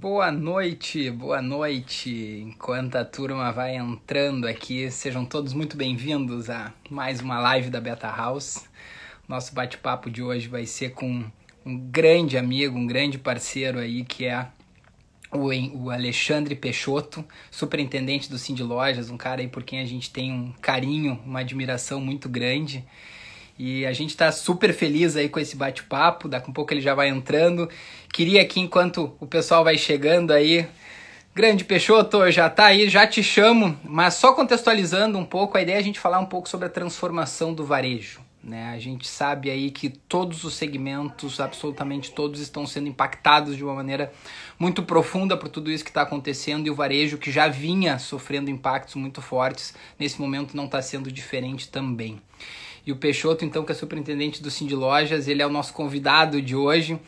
Boa noite, boa noite. Enquanto a turma vai entrando aqui, sejam todos muito bem-vindos a mais uma live da Beta House. Nosso bate-papo de hoje vai ser com um grande amigo, um grande parceiro aí, que é o, Alexandre Peixoto, superintendente do Cindy Lojas, um cara aí por quem a gente tem um carinho, uma admiração muito grande. E a gente está super feliz aí com esse bate-papo, daqui a pouco ele já vai entrando. Queria aqui, enquanto o pessoal vai chegando aí, grande Peixoto, já tá aí, já te chamo, mas só contextualizando um pouco, a ideia é a gente falar um pouco sobre a transformação do varejo. Né? A gente sabe aí que todos os segmentos, absolutamente todos, estão sendo impactados de uma maneira muito profunda por tudo isso que está acontecendo e o varejo que já vinha sofrendo impactos muito fortes, nesse momento não está sendo diferente também. E o Peixoto, então, que é superintendente do Cindy Lojas, ele é o nosso convidado de hoje.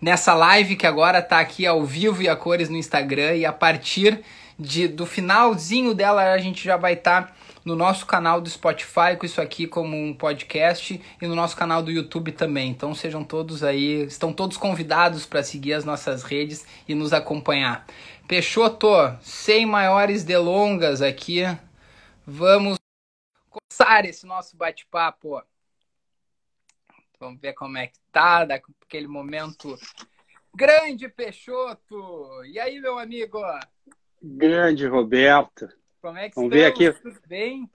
Nessa live que agora está aqui ao vivo e a cores no Instagram, e a partir de, do finalzinho dela a gente já vai estar tá no nosso canal do Spotify com isso aqui como um podcast e no nosso canal do YouTube também. Então sejam todos aí, estão todos convidados para seguir as nossas redes e nos acompanhar. Peixoto, sem maiores delongas aqui, vamos começar esse nosso bate-papo. Vamos ver como é que tá, daquele momento grande Peixoto. E aí, meu amigo? Grande Roberto. Como é que Vamos ver aqui. Tudo bem?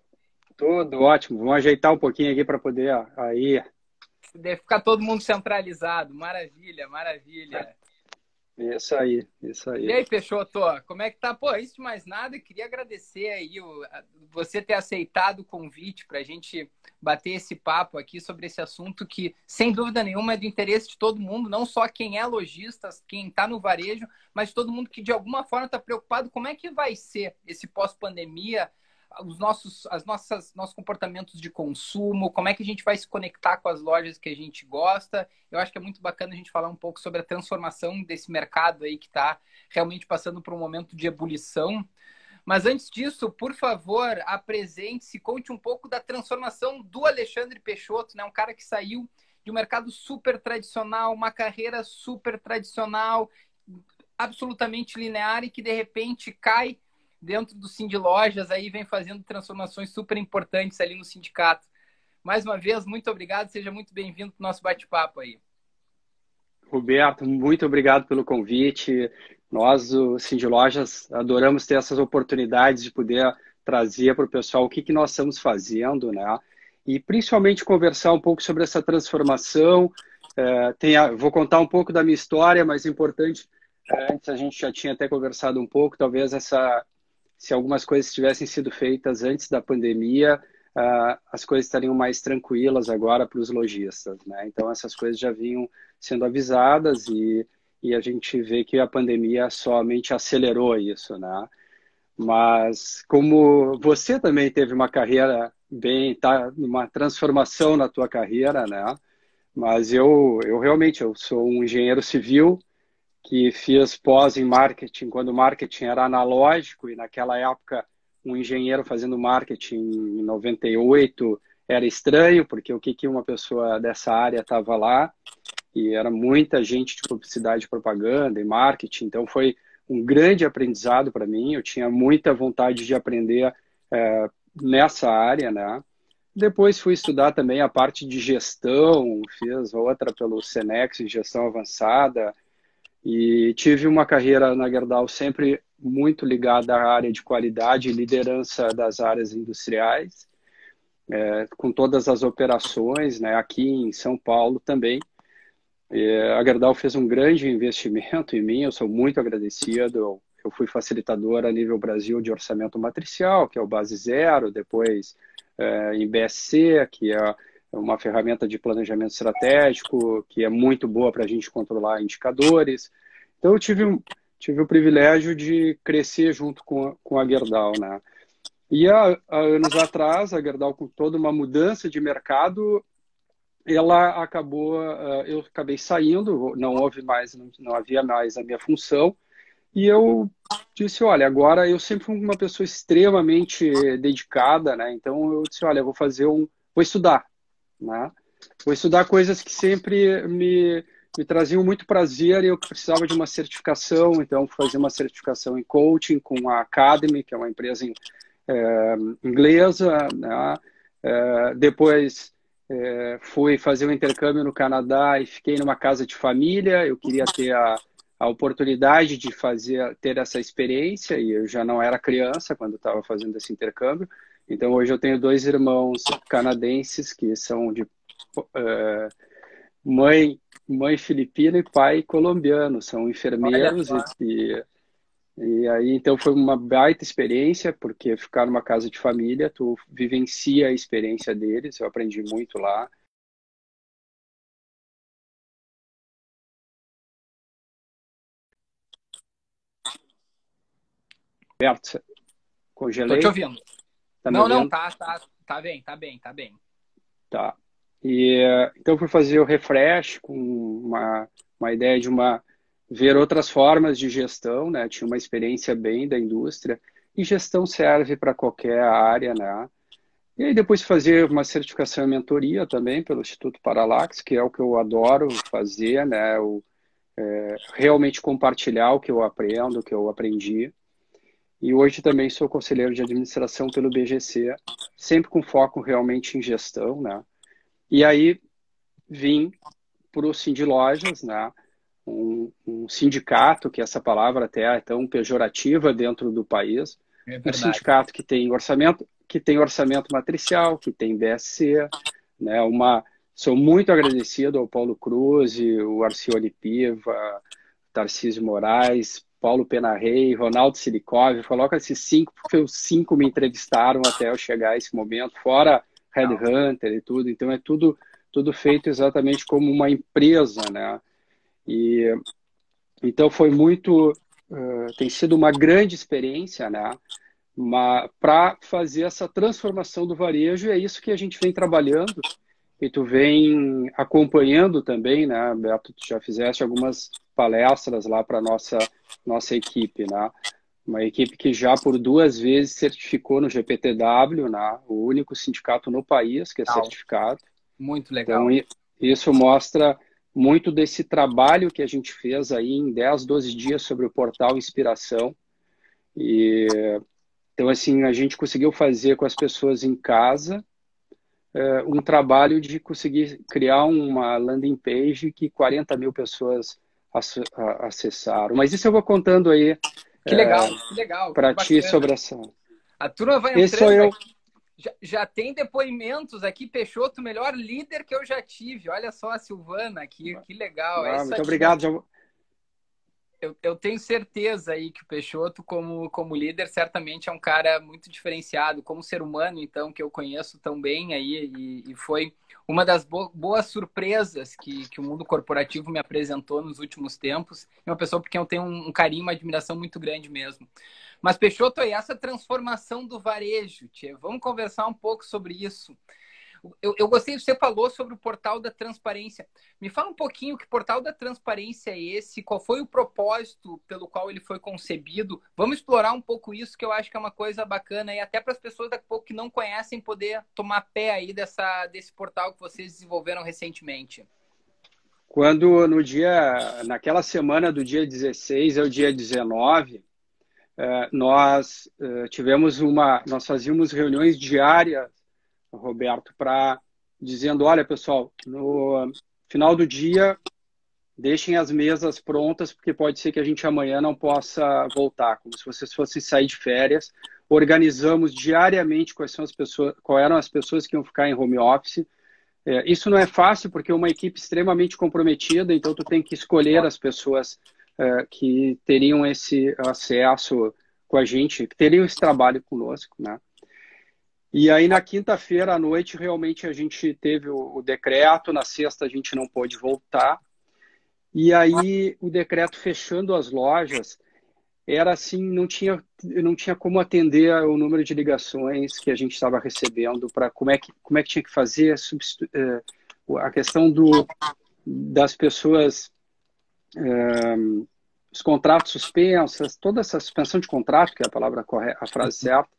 Tudo ótimo. Vamos ajeitar um pouquinho aqui para poder aí. Deve ficar todo mundo centralizado. Maravilha, maravilha. Isso aí, isso aí. E aí, Peixoto, como é que tá? Pô, isso de mais nada, queria agradecer aí o, você ter aceitado o convite para a gente bater esse papo aqui sobre esse assunto que, sem dúvida nenhuma, é do interesse de todo mundo, não só quem é lojista, quem está no varejo, mas todo mundo que de alguma forma está preocupado como é que vai ser esse pós-pandemia, os nossos, as nossas, nossos comportamentos de consumo, como é que a gente vai se conectar com as lojas que a gente gosta. Eu acho que é muito bacana a gente falar um pouco sobre a transformação desse mercado aí que está realmente passando por um momento de ebulição. Mas antes disso, por favor, apresente-se, conte um pouco da transformação do Alexandre Peixoto, né? um cara que saiu de um mercado super tradicional, uma carreira super tradicional, absolutamente linear e que de repente cai dentro do Cindy Lojas, aí vem fazendo transformações super importantes ali no sindicato. Mais uma vez, muito obrigado, seja muito bem-vindo para o nosso bate-papo aí. Roberto, muito obrigado pelo convite. Nós, o Cindy Lojas, adoramos ter essas oportunidades de poder trazer para o pessoal o que, que nós estamos fazendo, né? E principalmente conversar um pouco sobre essa transformação. É, a, vou contar um pouco da minha história, mas é importante, é, antes a gente já tinha até conversado um pouco, talvez essa se algumas coisas tivessem sido feitas antes da pandemia, uh, as coisas estariam mais tranquilas agora para os lojistas. Né? Então, essas coisas já vinham sendo avisadas e, e a gente vê que a pandemia somente acelerou isso. Né? Mas, como você também teve uma carreira bem, tá, uma transformação na tua carreira, né? Mas eu, eu realmente eu sou um engenheiro civil, que fiz pós em marketing quando o marketing era analógico e naquela época um engenheiro fazendo marketing em 98 era estranho, porque o que, que uma pessoa dessa área estava lá e era muita gente de publicidade, propaganda e marketing, então foi um grande aprendizado para mim. Eu tinha muita vontade de aprender é, nessa área, né? Depois fui estudar também a parte de gestão, fiz outra pelo Senex gestão avançada, e tive uma carreira na Gerdau sempre muito ligada à área de qualidade e liderança das áreas industriais, é, com todas as operações, né, aqui em São Paulo também. É, a Gerdau fez um grande investimento em mim, eu sou muito agradecido. Eu, fui facilitador a nível Brasil de orçamento matricial, que é o Base Zero, depois é, em BSC, que é uma ferramenta de planejamento estratégico que é muito boa para a gente controlar indicadores. Então, eu tive, tive o privilégio de crescer junto com a, com a Gerdau, né? E há, há anos atrás, a Gerdau, com toda uma mudança de mercado, ela acabou, uh, eu acabei saindo, não houve mais, não, não, havia mais a minha função, e eu disse, olha, agora eu sempre fui uma pessoa extremamente dedicada, né? Então eu disse, olha, eu vou fazer um, vou estudar, né? Vou estudar coisas que sempre me, me traziam muito prazer e eu precisava de uma certificação, então fazer uma certificação em coaching com a Academy, que é uma empresa em, é, inglesa, né? é, depois é, fui fazer um intercâmbio no Canadá e fiquei numa casa de família, eu queria ter a, a oportunidade de fazer ter essa experiência e eu já não era criança quando estava fazendo esse intercâmbio, então hoje eu tenho dois irmãos canadenses que são de mãe mãe filipina e pai colombiano, são enfermeiros e, e aí então foi uma baita experiência porque ficar numa casa de família tu vivencia a experiência deles, eu aprendi muito lá. Berto, congelei. Tô te ouvindo. Tá não, não, tá, tá, tá bem, tá bem, tá bem. Tá. E, então, fui fazer o refresh com uma, uma ideia de uma ver outras formas de gestão, né? Tinha uma experiência bem da indústria e gestão serve para qualquer área, né? E aí depois fazer uma certificação em mentoria também pelo Instituto Paralax, que é o que eu adoro fazer, né? O, é, realmente compartilhar o que eu aprendo, o que eu aprendi. E hoje também sou conselheiro de administração pelo BGC, sempre com foco realmente em gestão, né? E aí vim para o Cindy Lojas, né? Um, um, sindicato, que essa palavra até é tão pejorativa dentro do país, é um sindicato que tem orçamento, que tem orçamento matricial, que tem BSC, né? Uma, sou muito agradecido ao Paulo Cruz, o Arcione Piva, Tarcísio Moraes, Paulo Penarrei, Ronaldo Silikov, coloca esses cinco, porque os cinco me entrevistaram até eu chegar a esse momento, fora Headhunter e tudo, então é tudo, tudo feito exatamente como uma empresa, né? E então foi muito, uh, tem sido uma grande experiência, né? Para fazer essa transformação do varejo, e é isso que a gente vem trabalhando e tu vem acompanhando também, né, Beto? Tu já fizeste algumas palestras lá para nossa nossa equipe, né? Uma equipe que já por duas vezes certificou no GPTW, né? o único sindicato no país que é legal. certificado. Muito legal. Então, isso mostra muito desse trabalho que a gente fez aí em 10, 12 dias sobre o portal Inspiração. E, então, assim, a gente conseguiu fazer com as pessoas em casa é, um trabalho de conseguir criar uma landing page que 40 mil pessoas acessaram. Mas isso eu vou contando aí que legal, é, que legal. Para ti sobre essa. A turma vai Esse entrando. Eu... Já, já, tem depoimentos aqui, Peixoto, melhor líder que eu já tive. Olha só a Silvana aqui, que legal. Ah, é muito aqui. obrigado. Já... Eu, eu, tenho certeza aí que o Peixoto, como, como líder, certamente é um cara muito diferenciado, como ser humano, então, que eu conheço tão bem aí, e, e foi uma das bo boas surpresas que, que o mundo corporativo me apresentou nos últimos tempos. É uma pessoa por quem eu tenho um, um carinho, uma admiração muito grande mesmo. Mas, Peixoto, e essa transformação do varejo, tia, vamos conversar um pouco sobre isso. Eu, eu gostei você falou sobre o portal da transparência. Me fala um pouquinho que portal da transparência é esse, qual foi o propósito pelo qual ele foi concebido. Vamos explorar um pouco isso, que eu acho que é uma coisa bacana e até para as pessoas daqui a pouco que não conhecem poder tomar pé aí dessa, desse portal que vocês desenvolveram recentemente. Quando no dia, naquela semana do dia 16 ao dia 19, eh, nós eh, tivemos uma, nós fazíamos reuniões diárias Roberto, para dizendo, olha pessoal, no final do dia deixem as mesas prontas porque pode ser que a gente amanhã não possa voltar, como se vocês fossem sair de férias. Organizamos diariamente quais são as pessoas, quais eram as pessoas que iam ficar em home office. É, isso não é fácil porque é uma equipe extremamente comprometida, então tu tem que escolher as pessoas é, que teriam esse acesso com a gente, que teriam esse trabalho conosco, né? E aí na quinta-feira à noite realmente a gente teve o, o, decreto, na sexta a gente não pôde voltar. E aí o decreto fechando as lojas era assim, não tinha não tinha como atender o número de ligações que a gente estava recebendo para como é que como é que tinha que fazer eh, a questão do das pessoas eh, os contratos suspensos, toda essa suspensão de contrato, que é a palavra correta, a frase certa,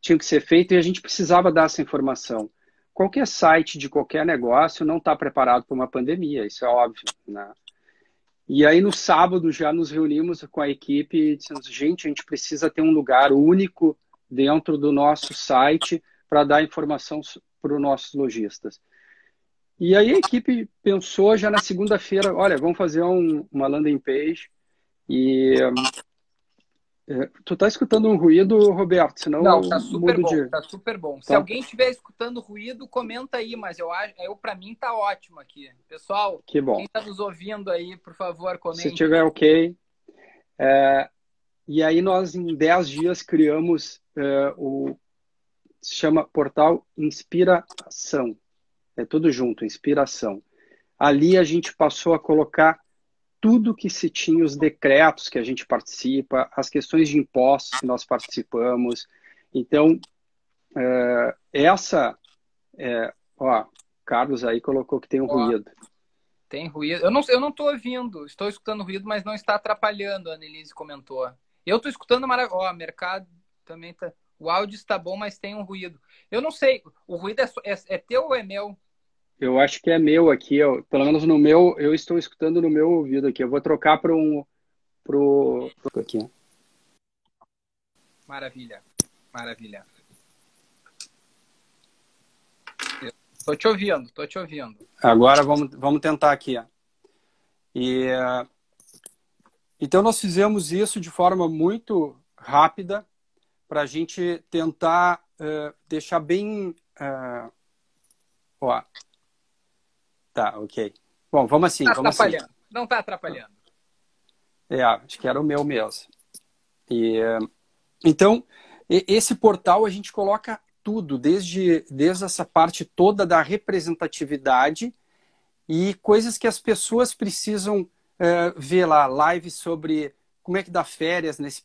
tinha que ser feito e a gente precisava dar essa informação. Qualquer site de qualquer negócio não está preparado para uma pandemia, isso é óbvio. Né? E aí no sábado já nos reunimos com a equipe e dissemos, gente, a gente precisa ter um lugar único dentro do nosso site para dar informação para os nossos lojistas. E aí a equipe pensou já na segunda-feira, olha, vamos fazer um, uma landing page e tu tá escutando um ruído, Roberto? Senão Não, tá super bom, de... tá super bom. Tá. Se alguém estiver escutando ruído, comenta aí, mas eu acho, eu para mim tá ótimo aqui. Pessoal, que bom. quem tá nos ouvindo aí, por favor, comente. Se tiver ok. É, e aí nós em 10 dias criamos é, o se chama portal Inspiração. É tudo junto, inspiração. Ali a gente passou a colocar tudo que se tinha, os decretos que a gente participa, as questões de impostos que nós participamos. Então, é, essa. É, ó, Carlos aí colocou que tem um ó, ruído. Tem ruído. Eu não eu não estou ouvindo, estou escutando ruído, mas não está atrapalhando, a Annelise comentou. Eu estou escutando maravilha. Ó, mercado também tá. O áudio está bom, mas tem um ruído. Eu não sei, o ruído é, é, é teu ou é meu? Eu acho que é meu aqui, eu, pelo menos no meu, eu estou escutando no meu ouvido aqui. Eu vou trocar para um pro, pro aqui. Maravilha. Maravilha. Estou te ouvindo, estou te ouvindo. Agora vamos, vamos tentar aqui. E, então nós fizemos isso de forma muito rápida para a gente tentar uh, deixar bem. Uh, ó, Tá, ok. Bom, vamos assim. Tá vamos atrapalhando. Assim. Não está atrapalhando. É, acho que era o meu mesmo. E, então, esse portal a gente coloca tudo, desde, desde essa parte toda da representatividade e coisas que as pessoas precisam uh, ver lá, lives sobre como é que dá férias nesse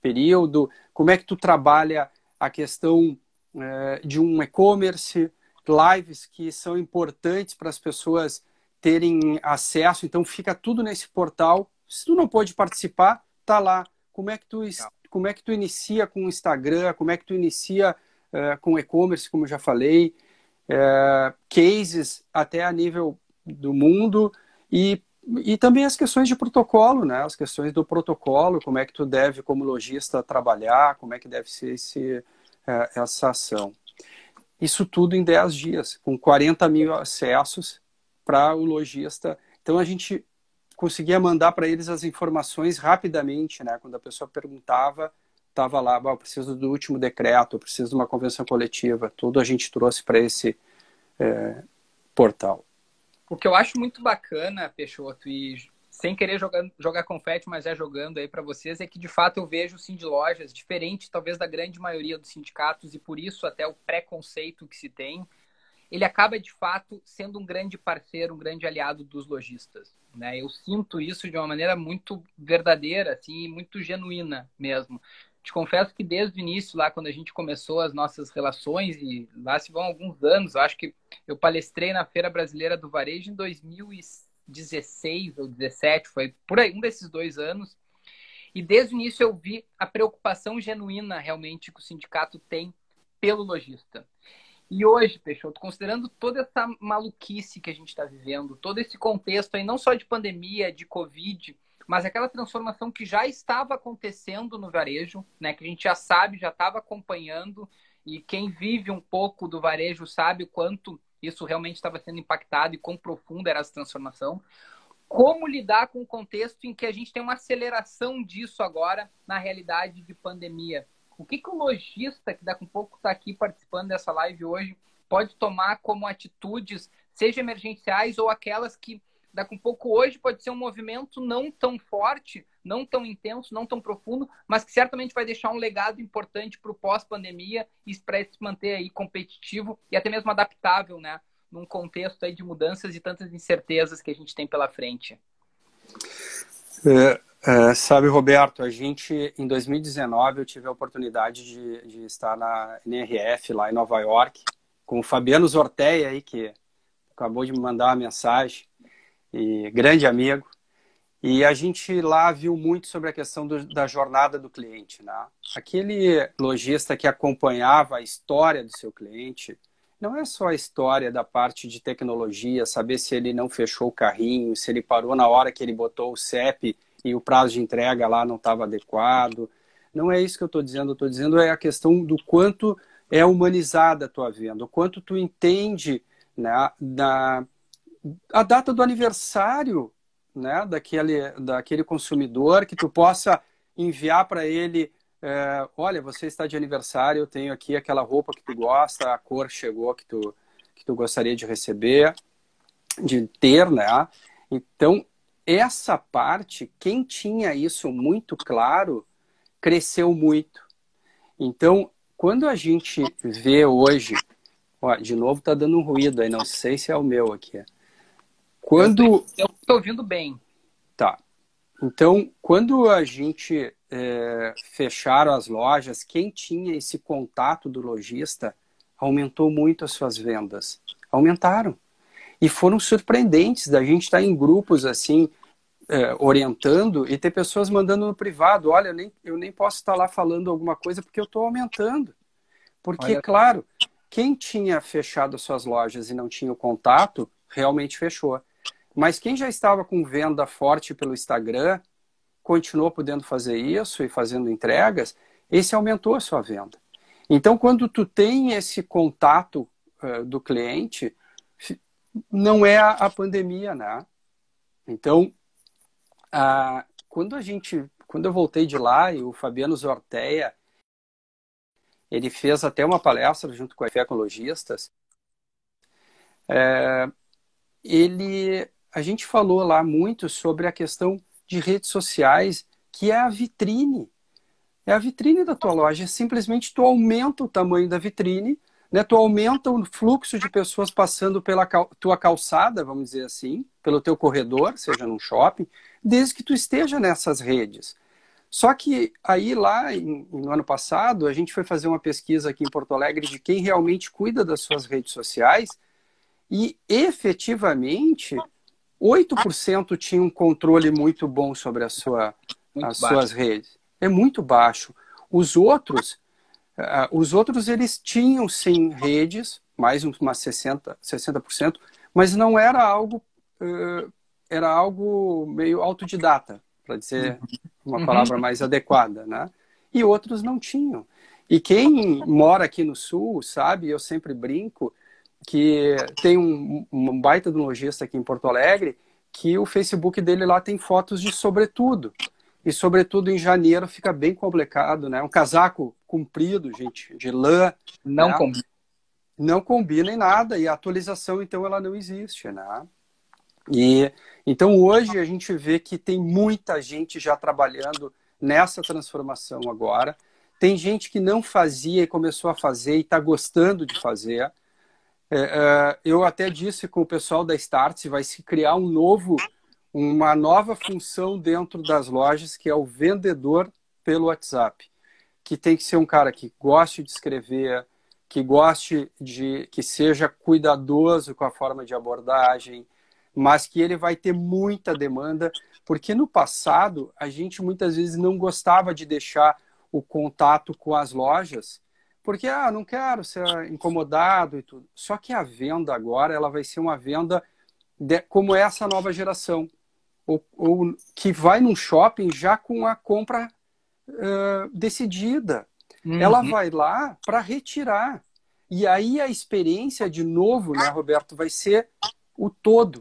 período, como é que tu trabalha a questão uh, de um e-commerce, lives que são importantes para as pessoas terem acesso. Então fica tudo nesse portal. Se tu não pode participar, tá lá. Como é que tu como é que tu inicia com o Instagram? Como é que tu inicia uh, com e-commerce, como eu já falei? Uh, cases até a nível do mundo e e também as questões de protocolo, né? As questões do protocolo, como é que tu deve, como lojista, trabalhar, como é que deve ser esse, uh, essa ação. Isso tudo em 10 dias, com 40 mil acessos para o lojista. Então a gente conseguia mandar para eles as informações rapidamente, né? Quando a pessoa perguntava, estava lá, eu preciso do último decreto, eu preciso de uma convenção coletiva. Tudo a gente trouxe para esse é, portal. O que eu acho muito bacana, Peixoto, e sem querer jogar, jogar confete, mas é jogando aí para vocês, é que de fato eu vejo o Sim de Lojas diferente, talvez, da grande maioria dos sindicatos, e por isso até o preconceito que se tem, ele acaba de fato sendo um grande parceiro, um grande aliado dos lojistas. Né? Eu sinto isso de uma maneira muito verdadeira, assim, muito genuína mesmo. Te confesso que desde o início, lá quando a gente começou as nossas relações, e lá se vão alguns anos, acho que eu palestrei na Feira Brasileira do Varejo em 2006, 16 ou 17, foi por aí, um desses dois anos. E desde o início eu vi a preocupação genuína realmente que o sindicato tem pelo lojista. E hoje, Peixoto, considerando toda essa maluquice que a gente está vivendo, todo esse contexto aí, não só de pandemia, de Covid, mas aquela transformação que já estava acontecendo no varejo, né, que a gente já sabe, já estava acompanhando, e quem vive um pouco do varejo sabe o quanto isso realmente estava sendo impactado e quão profunda era essa transformação. Como lidar com o contexto em que a gente tem uma aceleração disso agora na realidade de pandemia? O que, que o lojista, que daqui a pouco está aqui participando dessa live hoje, pode tomar como atitudes, seja emergenciais ou aquelas que daqui a pouco hoje pode ser um movimento não tão forte, não tão intenso, não tão profundo, mas que certamente vai deixar um legado importante para o pós-pandemia e para se manter aí competitivo e até mesmo adaptável, né? Num contexto aí de mudanças e tantas incertezas que a gente tem pela frente. É, é, sabe, Roberto, a gente, em 2019, eu tive a oportunidade de, de estar na NRF, lá em Nova York, com o Fabiano Zorteia aí, que acabou de me mandar uma mensagem e grande amigo. E a gente lá viu muito sobre a questão do, da jornada do cliente. Né? Aquele lojista que acompanhava a história do seu cliente, não é só a história da parte de tecnologia, saber se ele não fechou o carrinho, se ele parou na hora que ele botou o CEP e o prazo de entrega lá não estava adequado. Não é isso que eu estou dizendo, estou dizendo é a questão do quanto é humanizada a tua venda, o quanto tu entende né, da, a data do aniversário né, daquele, daquele consumidor, que tu possa enviar para ele é, olha, você está de aniversário, eu tenho aqui aquela roupa que tu gosta, a cor chegou que tu, que tu gostaria de receber, de ter, né? Então, essa parte, quem tinha isso muito claro, cresceu muito. Então, quando a gente vê hoje, ó, de novo tá dando um ruído aí, não sei se é o meu aqui. Quando eu estou ouvindo bem. Tá. Então, quando a gente é, fecharam as lojas, quem tinha esse contato do lojista aumentou muito as suas vendas. Aumentaram. E foram surpreendentes da gente estar em grupos assim, é, orientando e ter pessoas mandando no privado: olha, eu nem, eu nem posso estar lá falando alguma coisa porque eu estou aumentando. Porque, olha... claro, quem tinha fechado as suas lojas e não tinha o contato, realmente fechou. Mas quem já estava com venda forte pelo Instagram, continuou podendo fazer isso e fazendo entregas, esse aumentou a sua venda. Então, quando tu tem esse contato uh, do cliente, não é a, a pandemia, né? Então, uh, quando a gente, quando eu voltei de lá e o Fabiano Zorteia, ele fez até uma palestra junto com a ecologistas, é, ele, a gente falou lá muito sobre a questão de redes sociais, que é a vitrine. É a vitrine da tua loja. É simplesmente tu aumenta o tamanho da vitrine, né? tu aumenta o fluxo de pessoas passando pela tua calçada, vamos dizer assim, pelo teu corredor, seja num shopping, desde que tu esteja nessas redes. Só que aí lá em, no ano passado a gente foi fazer uma pesquisa aqui em Porto Alegre de quem realmente cuida das suas redes sociais e efetivamente 8% tinha um controle muito bom sobre a sua, as baixo. suas redes. É muito baixo. Os outros, uh, os outros eles tinham sim redes, mais umas 60, 60%, mas não era algo, uh, era algo meio autodidata, para dizer uma uhum. palavra mais adequada, né? E outros não tinham. E quem mora aqui no Sul, sabe, eu sempre brinco, que tem um, um baita de um lojista aqui em Porto Alegre que o Facebook dele lá tem fotos de sobretudo. E sobretudo em janeiro fica bem complicado, né? Um casaco comprido, gente, de lã. Não né? combina. Não combina em nada. E a atualização, então, ela não existe, né? E então hoje a gente vê que tem muita gente já trabalhando nessa transformação agora. Tem gente que não fazia e começou a fazer e está gostando de fazer. É, é, eu até disse com o pessoal da Starts, vai se criar um novo, uma nova função dentro das lojas, que é o vendedor pelo WhatsApp. Que tem que ser um cara que goste de escrever, que goste de. que seja cuidadoso com a forma de abordagem, mas que ele vai ter muita demanda, porque no passado a gente muitas vezes não gostava de deixar o contato com as lojas porque, ah, não quero ser incomodado e tudo. Só que a venda agora, ela vai ser uma venda de, como essa nova geração. Ou, ou, que vai num shopping já com a compra uh, decidida. Uhum. Ela vai lá para retirar. E aí a experiência, de novo, né, Roberto, vai ser o todo.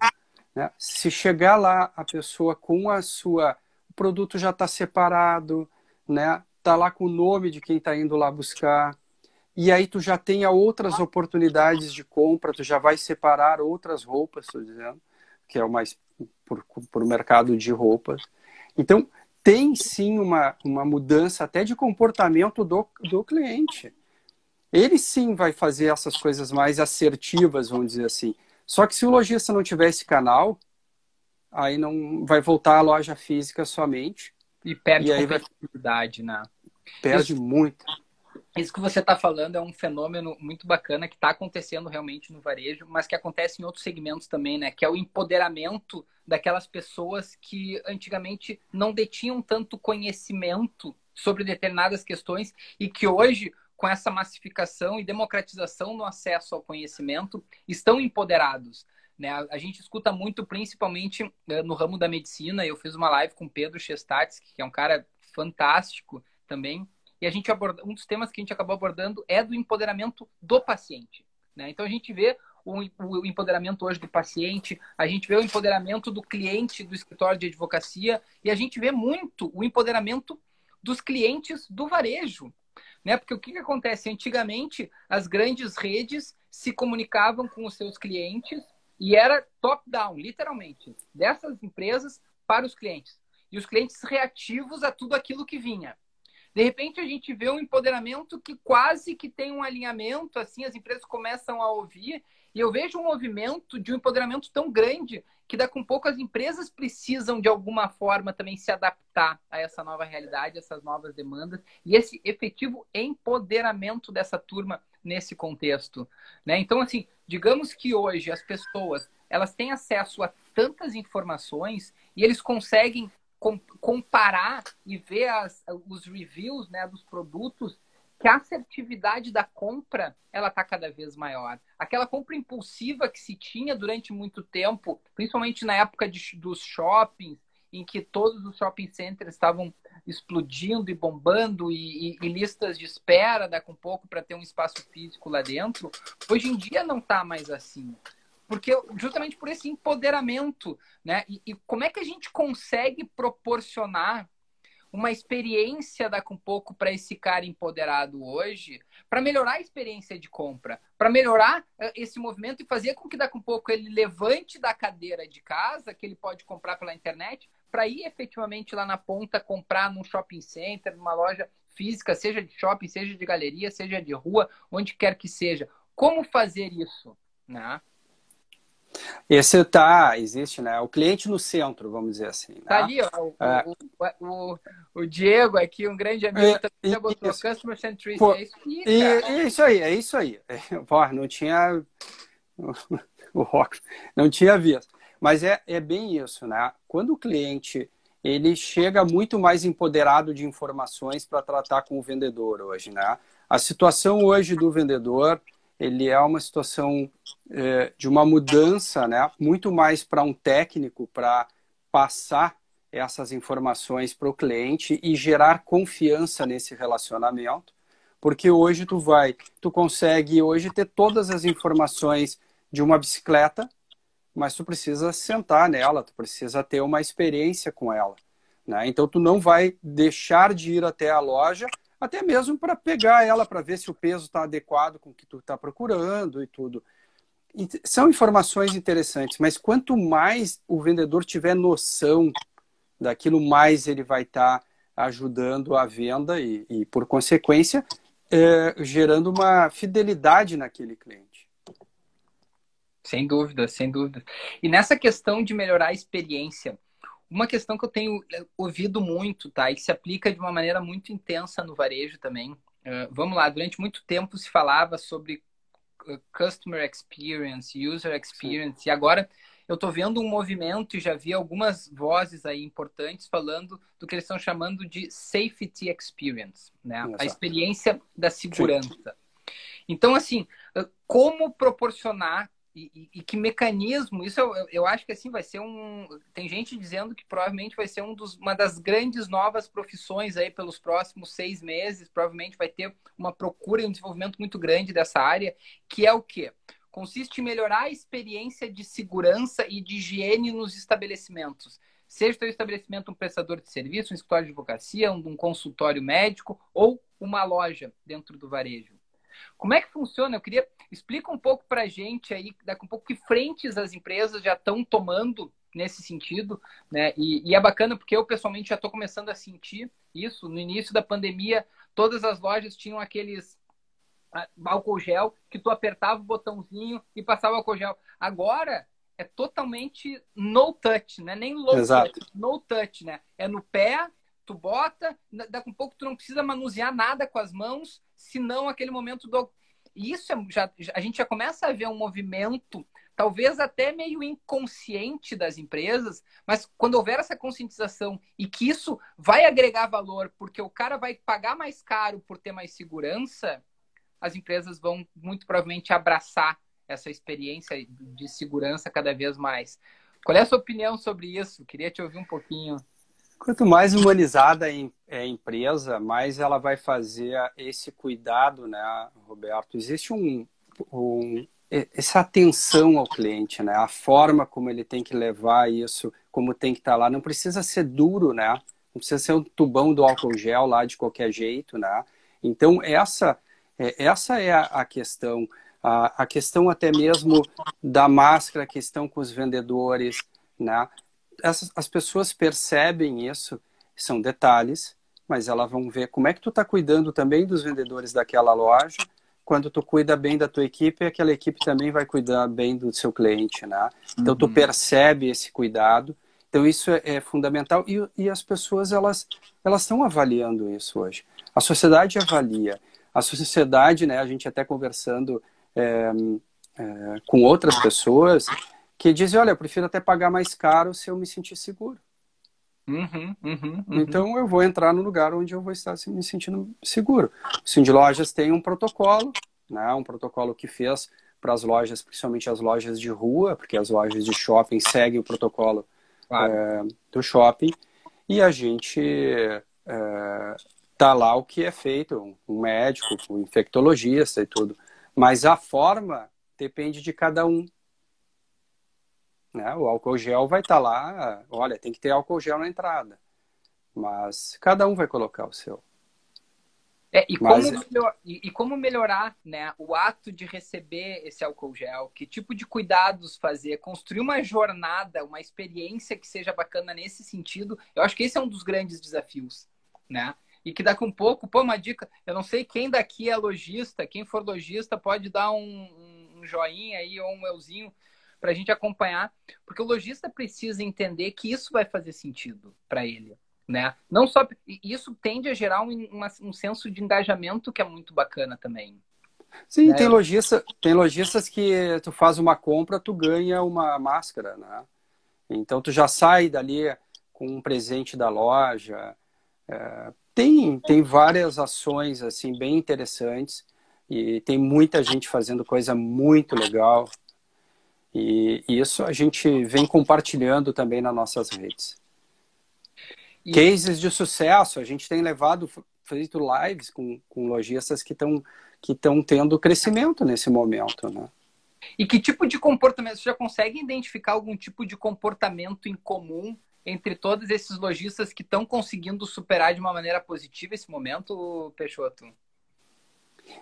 Né? Se chegar lá a pessoa com a sua. O produto já está separado, né? Tá lá com o nome de quem está indo lá buscar e aí tu já tenha outras oportunidades de compra, tu já vai separar outras roupas, estou dizendo, que é o mais por, por o mercado de roupas. Então, tem sim uma, uma mudança até de comportamento do, do cliente. Ele sim vai fazer essas coisas mais assertivas, vamos dizer assim. Só que se o lojista não tiver esse canal, aí não vai voltar à loja física somente. E perde e competitividade, vai... né? Perde Isso... muito isso que você está falando é um fenômeno muito bacana que está acontecendo realmente no varejo, mas que acontece em outros segmentos também, né? Que é o empoderamento daquelas pessoas que antigamente não detinham tanto conhecimento sobre determinadas questões e que hoje, com essa massificação e democratização no acesso ao conhecimento, estão empoderados. Né? A, gente escuta muito, principalmente uh, no ramo da medicina. Eu fiz uma live com Pedro Chestatsky, que é um cara fantástico também. E a gente aborda, um dos temas que a gente acabou abordando é do empoderamento do paciente. Né? Então a gente vê o, o empoderamento hoje do paciente, a gente vê o empoderamento do cliente do escritório de advocacia e a gente vê muito o empoderamento dos clientes do varejo. Né? Porque o que, que acontece? Antigamente, as grandes redes se comunicavam com os seus clientes e era top-down, literalmente, dessas empresas para os clientes. E os clientes reativos a tudo aquilo que vinha. De repente, a gente vê um empoderamento que quase que tem um alinhamento, assim, as empresas começam a ouvir. E eu vejo um movimento de um empoderamento tão grande que a um pouco as empresas precisam, de alguma forma, também se adaptar a essa nova realidade, essas novas demandas. E esse efetivo empoderamento dessa turma nesse contexto. Né? Então, assim, digamos que hoje as pessoas elas têm acesso a tantas informações e eles conseguem comparar e ver as, os reviews né, dos produtos que a assertividade da compra ela está cada vez maior. Aquela compra impulsiva que se tinha durante muito tempo, principalmente na época de, dos shoppings, em que todos os shopping centers estavam explodindo e bombando e, e, e listas de espera daqui um pouco para ter um espaço físico lá dentro. Hoje em dia não está mais assim. Porque justamente por esse empoderamento, né? E, e como é que a gente consegue proporcionar uma experiência daqui um pouco para esse cara empoderado hoje, para melhorar a experiência de compra, para melhorar uh, esse movimento e fazer com que daqui um pouco ele levante da cadeira de casa, que ele pode comprar pela internet, para ir efetivamente lá na ponta comprar num shopping center, numa loja física, seja de shopping, seja de galeria, seja de rua, onde quer que seja. Como fazer isso? Né? Esse tá, existe, né? O cliente no centro, vamos dizer assim. Né? Tá ali, ó, o, é. o, o, o, Diego aqui, um grande amigo, é, também botou isso. Customer Centricity. Pô, é isso aí, e, isso aí, é isso aí. Pô, não tinha o rock, não tinha visto. Mas é, é bem isso, né? Quando o cliente ele chega muito mais empoderado de informações para tratar com o vendedor hoje, né? A situação hoje do vendedor ele é uma situação é, de uma mudança, né? Muito mais para um técnico para passar essas informações para o cliente e gerar confiança nesse relacionamento, porque hoje tu vai, tu consegue hoje ter todas as informações de uma bicicleta, mas tu precisa sentar nela, tu precisa ter uma experiência com ela, né? Então tu não vai deixar de ir até a loja até mesmo para pegar ela para ver se o peso está adequado com o que tu está procurando e tudo. E são informações interessantes, mas quanto mais o vendedor tiver noção daquilo, mais ele vai estar tá ajudando a venda e, e por consequência, é, gerando uma fidelidade naquele cliente. Sem dúvida, sem dúvida. E nessa questão de melhorar a experiência, uma questão que eu tenho eh, ouvido muito, tá? E que se aplica de uma maneira muito intensa no varejo também. Uh, vamos lá, durante muito tempo se falava sobre uh, customer experience, user experience, Sim. e agora eu estou vendo um movimento e já vi algumas vozes aí importantes falando do que eles estão chamando de safety experience, né? Exato. A experiência da segurança. Sim. Então, assim, como proporcionar e, e, que mecanismo, isso eu, eu acho que assim vai ser um. Tem gente dizendo que provavelmente vai ser um dos, uma das grandes novas profissões aí pelos próximos seis meses. Provavelmente vai ter uma procura e um desenvolvimento muito grande dessa área, que é o quê? Consiste em melhorar a experiência de segurança e de higiene nos estabelecimentos. Seja o seu estabelecimento um prestador de serviço, um escritório de advocacia, um, um consultório médico ou uma loja dentro do varejo. Como é que funciona? Eu queria explica um pouco para a gente aí, daqui um pouco que frentes as empresas já estão tomando nesse sentido, né? E, e, é bacana porque eu pessoalmente já estou começando a sentir isso. No início da pandemia, todas as lojas tinham aqueles ah, álcool gel que tu apertava o botãozinho e passava álcool gel. Agora é totalmente no touch, né? Nem low Exato. touch, no touch, né? É no pé, tu bota, daqui um pouco tu não precisa manusear nada com as mãos, senão aquele momento do. E isso é, já, a gente já começa a ver um movimento talvez até meio inconsciente das empresas, mas quando houver essa conscientização e que isso vai agregar valor, porque o cara vai pagar mais caro por ter mais segurança, as empresas vão muito provavelmente abraçar essa experiência de segurança cada vez mais. Qual é a sua opinião sobre isso? Queria te ouvir um pouquinho. Quanto mais humanizada é a empresa, mais ela vai fazer esse cuidado, né, Roberto? Existe um, um, essa atenção ao cliente, né? A forma como ele tem que levar isso, como tem que estar tá lá, não precisa ser duro, né? Não precisa ser um tubão do álcool gel lá de qualquer jeito, né? Então essa é, essa é a, questão, a, a questão até mesmo da máscara, a questão com os vendedores, né? Essas, as pessoas percebem isso, são detalhes, mas elas vão ver como é que tu está cuidando também dos vendedores daquela loja quando tu cuida bem da tua equipe, aquela equipe também vai cuidar bem do seu cliente, né? Então uhum. tu percebe esse cuidado. Então isso é, é fundamental e, e, as pessoas elas elas estão avaliando isso hoje. A sociedade avalia. A sociedade, né? A gente até conversando é, é, com outras pessoas que dizem, olha, eu prefiro até pagar mais caro se eu me sentir seguro. Uhum, uhum, uhum. Então eu vou entrar no lugar onde eu vou estar me sentindo seguro. O Sim Lojas tem um protocolo, né, um protocolo que fez para as lojas, principalmente as lojas de rua, porque as lojas de shopping seguem o protocolo claro. é, do shopping, e a gente é, tá lá o que é feito, um médico, um infectologista e tudo. Mas a forma depende de cada um. Né? O álcool gel vai estar tá lá, olha, tem que ter álcool gel na entrada. Mas cada um vai colocar o seu. É, e, Mas... como melhor, e, e, como melhorar né, o ato de receber esse álcool gel? Que tipo de cuidados fazer? Construir uma jornada, uma experiência que seja bacana nesse sentido. Eu acho que esse é um dos grandes desafios. Né? E que daqui um pouco, pô, uma dica, eu não sei quem daqui é lojista, quem for lojista pode dar um, um joinha aí ou um euzinho para a gente acompanhar, porque o lojista precisa entender que isso vai fazer sentido para ele. Né? Não só isso tende a gerar um, uma, um senso de engajamento que é muito bacana também. Sim, né? tem lojista, tem lojistas que tu faz uma compra, tu ganha uma máscara, né? Então tu já sai dali com um presente da loja. É, tem, tem várias ações assim bem interessantes e tem muita gente fazendo coisa muito legal. E, isso a gente vem compartilhando também nas nossas redes. E... Cases de sucesso, a gente tem levado, feito lives com, com lojistas que estão que estão tendo crescimento nesse momento, né? E que tipo de comportamento? Você já consegue identificar algum tipo de comportamento em comum entre todos esses lojistas que estão conseguindo superar de uma maneira positiva esse momento, Peixoto?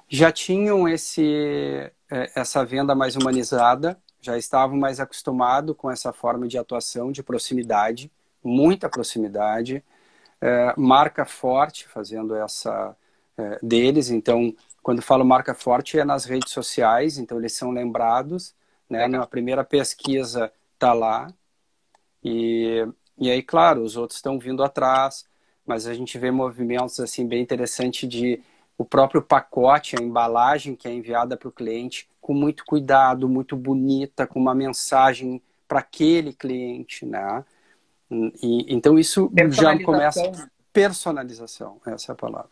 Já tinham esse, é, essa venda mais humanizada, já estavam mais acostumados com essa forma de atuação, de proximidade, muita proximidade, é, marca forte fazendo essa é, deles. Então, quando falo marca forte é nas redes sociais, então eles são lembrados, né? Na primeira pesquisa tá lá e e aí, claro, os outros estão vindo atrás, mas a gente vê movimentos assim bem interessantes de o próprio pacote, a embalagem que é enviada para o cliente com muito cuidado, muito bonita, com uma mensagem para aquele cliente, né? E, então isso já começa personalização, essa é a palavra.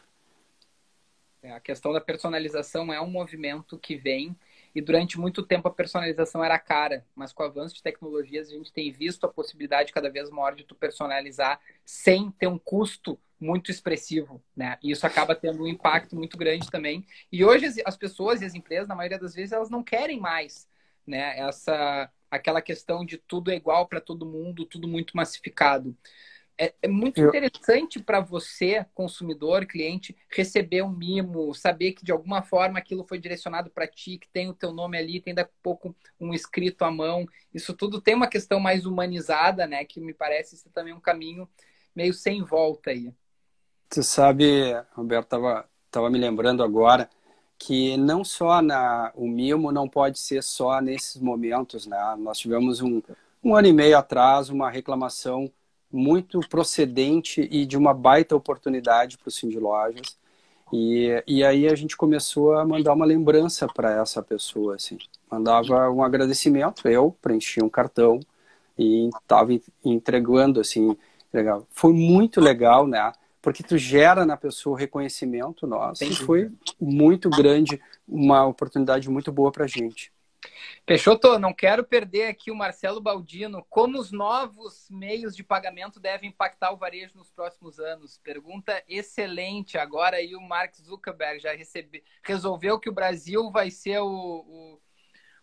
É, a questão da personalização é um movimento que vem e durante muito tempo a personalização era cara, mas com o avanço de tecnologias a gente tem visto a possibilidade cada vez maior de tu personalizar sem ter um custo muito expressivo, né? E isso acaba tendo um impacto muito grande também. E hoje as pessoas e as empresas, na maioria das vezes, elas não querem mais, né? Essa aquela questão de tudo é igual para todo mundo, tudo muito massificado. É, é muito Eu... interessante para você, consumidor, cliente, receber um mimo, saber que de alguma forma aquilo foi direcionado para ti, que tem o teu nome ali, tem daqui a pouco um escrito à mão. Isso tudo tem uma questão mais humanizada, né? Que me parece ser também um caminho meio sem volta aí. Você sabe, Roberto, estava tava me lembrando agora que não só na o mimo não pode ser só nesses momentos, né? Nós tivemos um, um ano e meio atrás uma reclamação muito procedente e de uma baita oportunidade para o de Lojas. E, e aí a gente começou a mandar uma lembrança para essa pessoa, assim. Mandava um agradecimento, eu preenchi um cartão e estava entregando, assim, legal. Foi muito legal, né? Porque tu gera na pessoa o reconhecimento nosso e foi muito grande, uma oportunidade muito boa para a gente. Peixoto, não quero perder aqui o Marcelo Baldino. Como os novos meios de pagamento devem impactar o varejo nos próximos anos? Pergunta excelente. Agora aí o Mark Zuckerberg já recebe, resolveu que o Brasil vai ser o,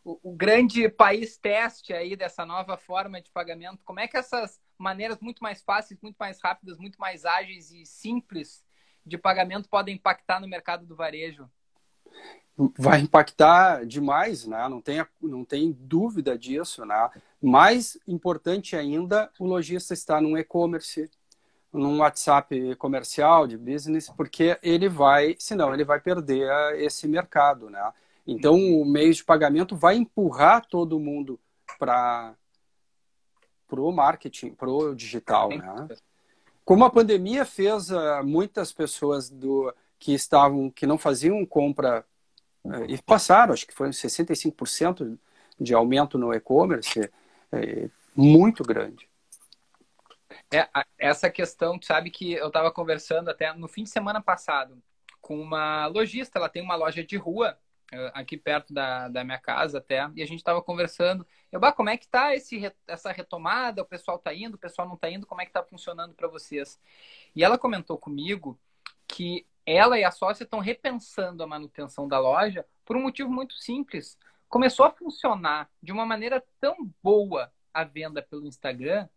o, o, grande país teste aí dessa nova forma de pagamento. Como é que essas maneiras muito mais fáceis, muito mais rápidas, muito mais ágeis e simples de pagamento podem impactar no mercado do varejo? vai impactar demais, né? Não tem, não tem dúvida disso, né? Mais importante ainda, o lojista está num e-commerce, num WhatsApp comercial de business, porque ele vai, senão ele vai perder esse mercado, né? Então o meio de pagamento vai empurrar todo mundo para o marketing, para o digital, né? Como a pandemia fez uh, muitas pessoas do que estavam que não faziam compra é, e passaram, acho que foi 65% de aumento no e-commerce, é, muito grande. É, essa questão, tu sabe que eu estava conversando até no fim de semana passado com uma lojista, ela tem uma loja de rua aqui perto da, da minha casa até, e a gente estava conversando, eu, bah, como é que tá esse, essa retomada, o pessoal tá indo, o pessoal não tá indo, como é que tá funcionando para vocês? E ela comentou comigo que ela e a sócia estão repensando a manutenção da loja por um motivo muito simples. Começou a funcionar de uma maneira tão boa a venda pelo Instagram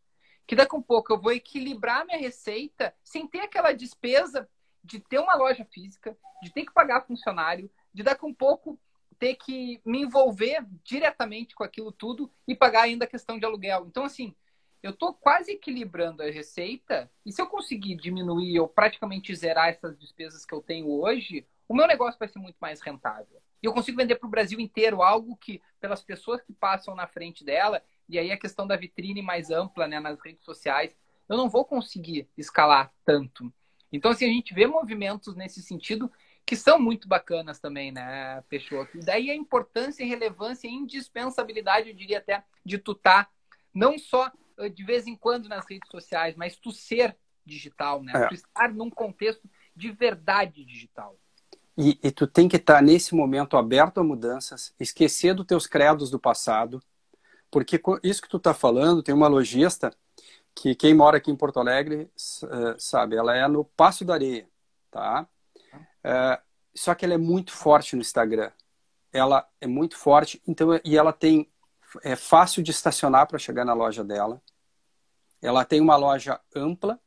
que daqui a um pouco eu vou equilibrar minha receita sem ter aquela despesa de ter uma loja física, de ter que pagar funcionário, de daqui a um pouco ter que me envolver diretamente com aquilo tudo e pagar ainda a questão de aluguel. Então, assim, eu estou quase equilibrando a receita e se eu conseguir diminuir ou praticamente zerar essas despesas que eu tenho hoje, o meu negócio vai ser muito mais rentável. E eu consigo vender para o Brasil inteiro algo que, pelas pessoas que passam na frente dela, e aí a questão da vitrine mais ampla né, nas redes sociais, eu não vou conseguir escalar tanto. Então, assim, a gente vê movimentos nesse sentido que são muito bacanas também, né, Peixoto? E daí a importância, relevância e indispensabilidade, eu diria até, de tu estar tá não só eh, de vez em quando nas redes sociais, mas tu ser digital, né? É. Tu estar num contexto de verdade digital. E, e tu tem que estar tá nesse momento aberto a mudanças, esquecer dos teus credos do passado, porque isso que tu está falando, tem uma lojista que quem mora aqui em Porto Alegre uh, sabe, ela é no Passo da Areia, tá? Uh, só que ela é muito forte no Instagram. Ela é muito forte, então e ela tem é fácil de estacionar para chegar na loja dela. Ela tem uma loja ampla,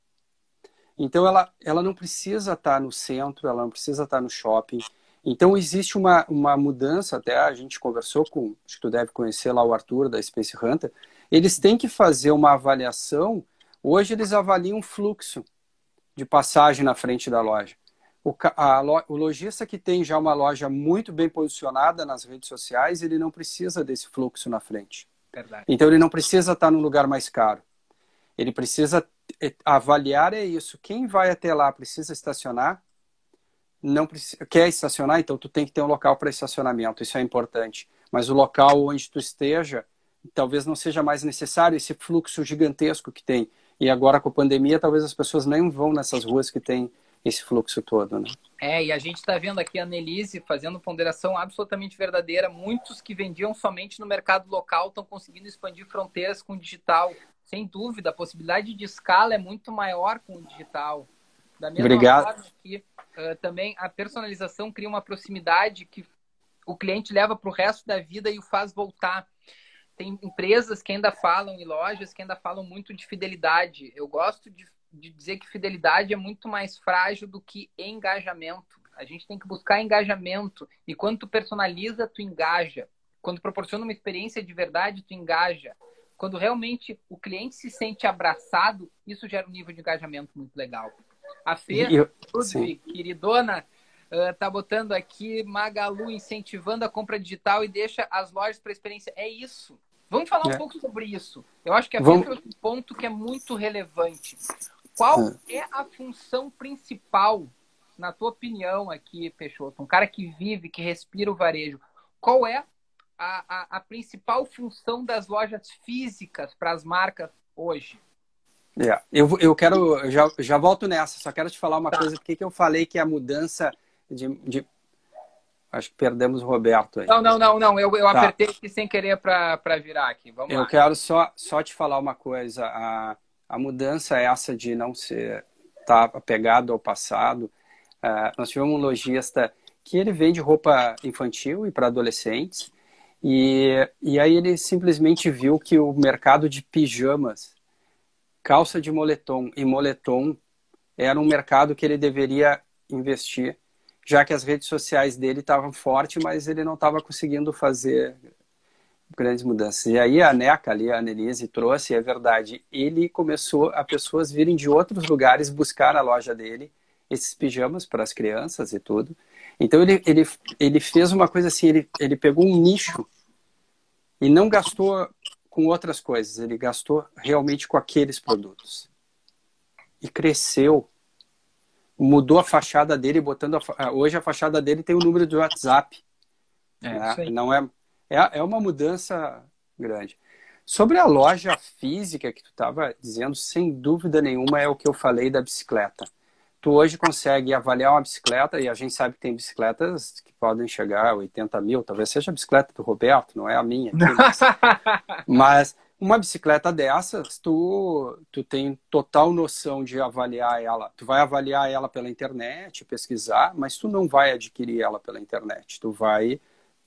então ela, ela não precisa estar tá no centro, ela não precisa estar tá no shopping. Então existe uma, uma mudança, até a gente conversou com, acho que tu deve conhecer lá o Arthur da Space Hunter, eles têm que fazer uma avaliação, hoje eles avaliam o fluxo de passagem na frente da loja. O, a, o lojista que tem já uma loja muito bem posicionada nas redes sociais, ele não precisa desse fluxo na frente. Verdade. Então ele não precisa estar no lugar mais caro. Ele precisa é, avaliar é isso. Quem vai até lá precisa estacionar, não precisa, quer estacionar, então tu tem que ter um local para estacionamento. Isso é importante. Mas o local onde tu esteja, talvez não seja mais necessário esse fluxo gigantesco que tem. E agora com a pandemia, talvez as pessoas nem vão nessas ruas que tem esse fluxo todo, né? É, e a gente está vendo aqui a Nelise fazendo ponderação absolutamente verdadeira. Muitos que vendiam somente no mercado local estão conseguindo expandir fronteiras com o digital. Sem dúvida, a possibilidade de escala é muito maior com o digital. Da mesma Obrigado. forma que uh, também a personalização cria uma proximidade que o cliente leva para o resto da vida e o faz voltar. Tem empresas que ainda falam e lojas que ainda falam muito de fidelidade. Eu gosto de de dizer que fidelidade é muito mais frágil do que engajamento. A gente tem que buscar engajamento. E quando tu personaliza, tu engaja. Quando proporciona uma experiência de verdade, tu engaja. Quando realmente o cliente se sente abraçado, isso gera um nível de engajamento muito legal. A Fê, Eu, queridona, uh, tá botando aqui Magalu incentivando a compra digital e deixa as lojas para experiência. É isso. Vamos falar um é. pouco sobre isso. Eu acho que a Vamos... um ponto que é muito relevante. Qual é. é a função principal na tua opinião aqui, Peixoto, um cara que vive, que respira o varejo, qual é a, a, a principal função das lojas físicas para as marcas hoje? É, eu, eu quero, já, já volto nessa, só quero te falar uma tá. coisa, porque que eu falei que a mudança de, de, Acho que perdemos o Roberto aí. Não, não, não, não. Eu, eu tá. apertei aqui sem querer para virar aqui. Vamos eu lá. quero só, só te falar uma coisa. A, a mudança é essa de não ser tá apegado ao passado. Uh, nós tivemos um lojista que ele vende roupa infantil e para adolescentes. E, e aí ele simplesmente viu que o mercado de pijamas, calça de moletom e moletom era um mercado que ele deveria investir, já que as redes sociais dele estavam fortes, mas ele não estava conseguindo fazer grandes mudanças. E aí a NECA ali, a Annelise, trouxe, é verdade, ele começou a pessoas virem de outros lugares buscar a loja dele esses pijamas para as crianças e tudo. Então ele, ele, ele fez uma coisa assim, ele, ele pegou um nicho e não gastou com outras coisas, ele gastou realmente com aqueles produtos. E cresceu. Mudou a fachada dele, botando a, hoje a fachada dele tem o número de WhatsApp. É, né? Não é, é, é uma mudança grande. Sobre a loja física que tu estava dizendo, sem dúvida nenhuma é o que eu falei da bicicleta tu hoje consegue avaliar uma bicicleta, e a gente sabe que tem bicicletas que podem chegar a 80 mil, talvez seja a bicicleta do Roberto, não é a minha. Mas, mas, uma bicicleta dessas, tu, tu tem total noção de avaliar ela. Tu vai avaliar ela pela internet, pesquisar, mas tu não vai adquirir ela pela internet. Tu vai,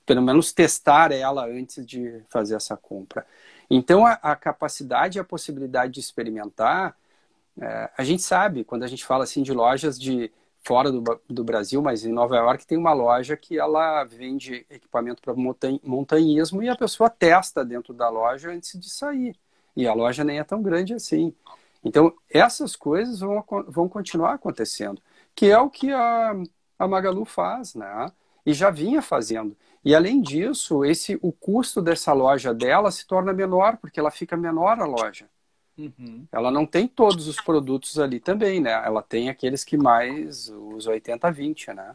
pelo menos, testar ela antes de fazer essa compra. Então, a, a capacidade e a possibilidade de experimentar é, a gente sabe, quando a gente fala assim de lojas de fora do, do Brasil, mas em Nova York tem uma loja que ela vende equipamento para montanhismo e a pessoa testa dentro da loja antes de sair. E a loja nem é tão grande assim. Então, essas coisas vão, vão continuar acontecendo, que é o que a, a Magalu faz, né? E já vinha fazendo. E além disso, esse o custo dessa loja dela se torna menor, porque ela fica menor a loja. Uhum. Ela não tem todos os produtos ali também, né? Ela tem aqueles que mais, os 80-20, né?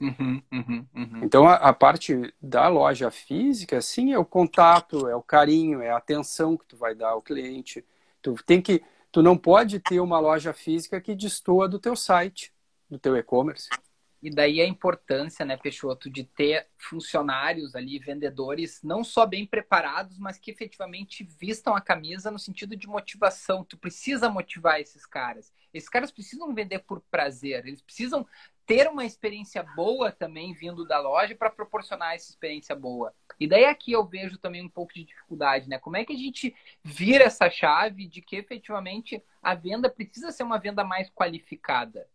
Uhum, uhum, uhum. Então, a, a, parte da loja física, sim, é o contato, é o carinho, é a atenção que tu vai dar ao cliente. Tu tem que, tu não pode ter uma loja física que destoa do teu site, do teu e-commerce. E daí a importância, né, Peixoto, de ter funcionários ali, vendedores, não só bem preparados, mas que efetivamente vistam a camisa no sentido de motivação. Tu precisa motivar esses caras. Esses caras precisam vender por prazer, eles precisam ter uma experiência boa também vindo da loja para proporcionar essa experiência boa. E daí aqui eu vejo também um pouco de dificuldade, né? Como é que a gente vira essa chave de que efetivamente a venda precisa ser uma venda mais qualificada?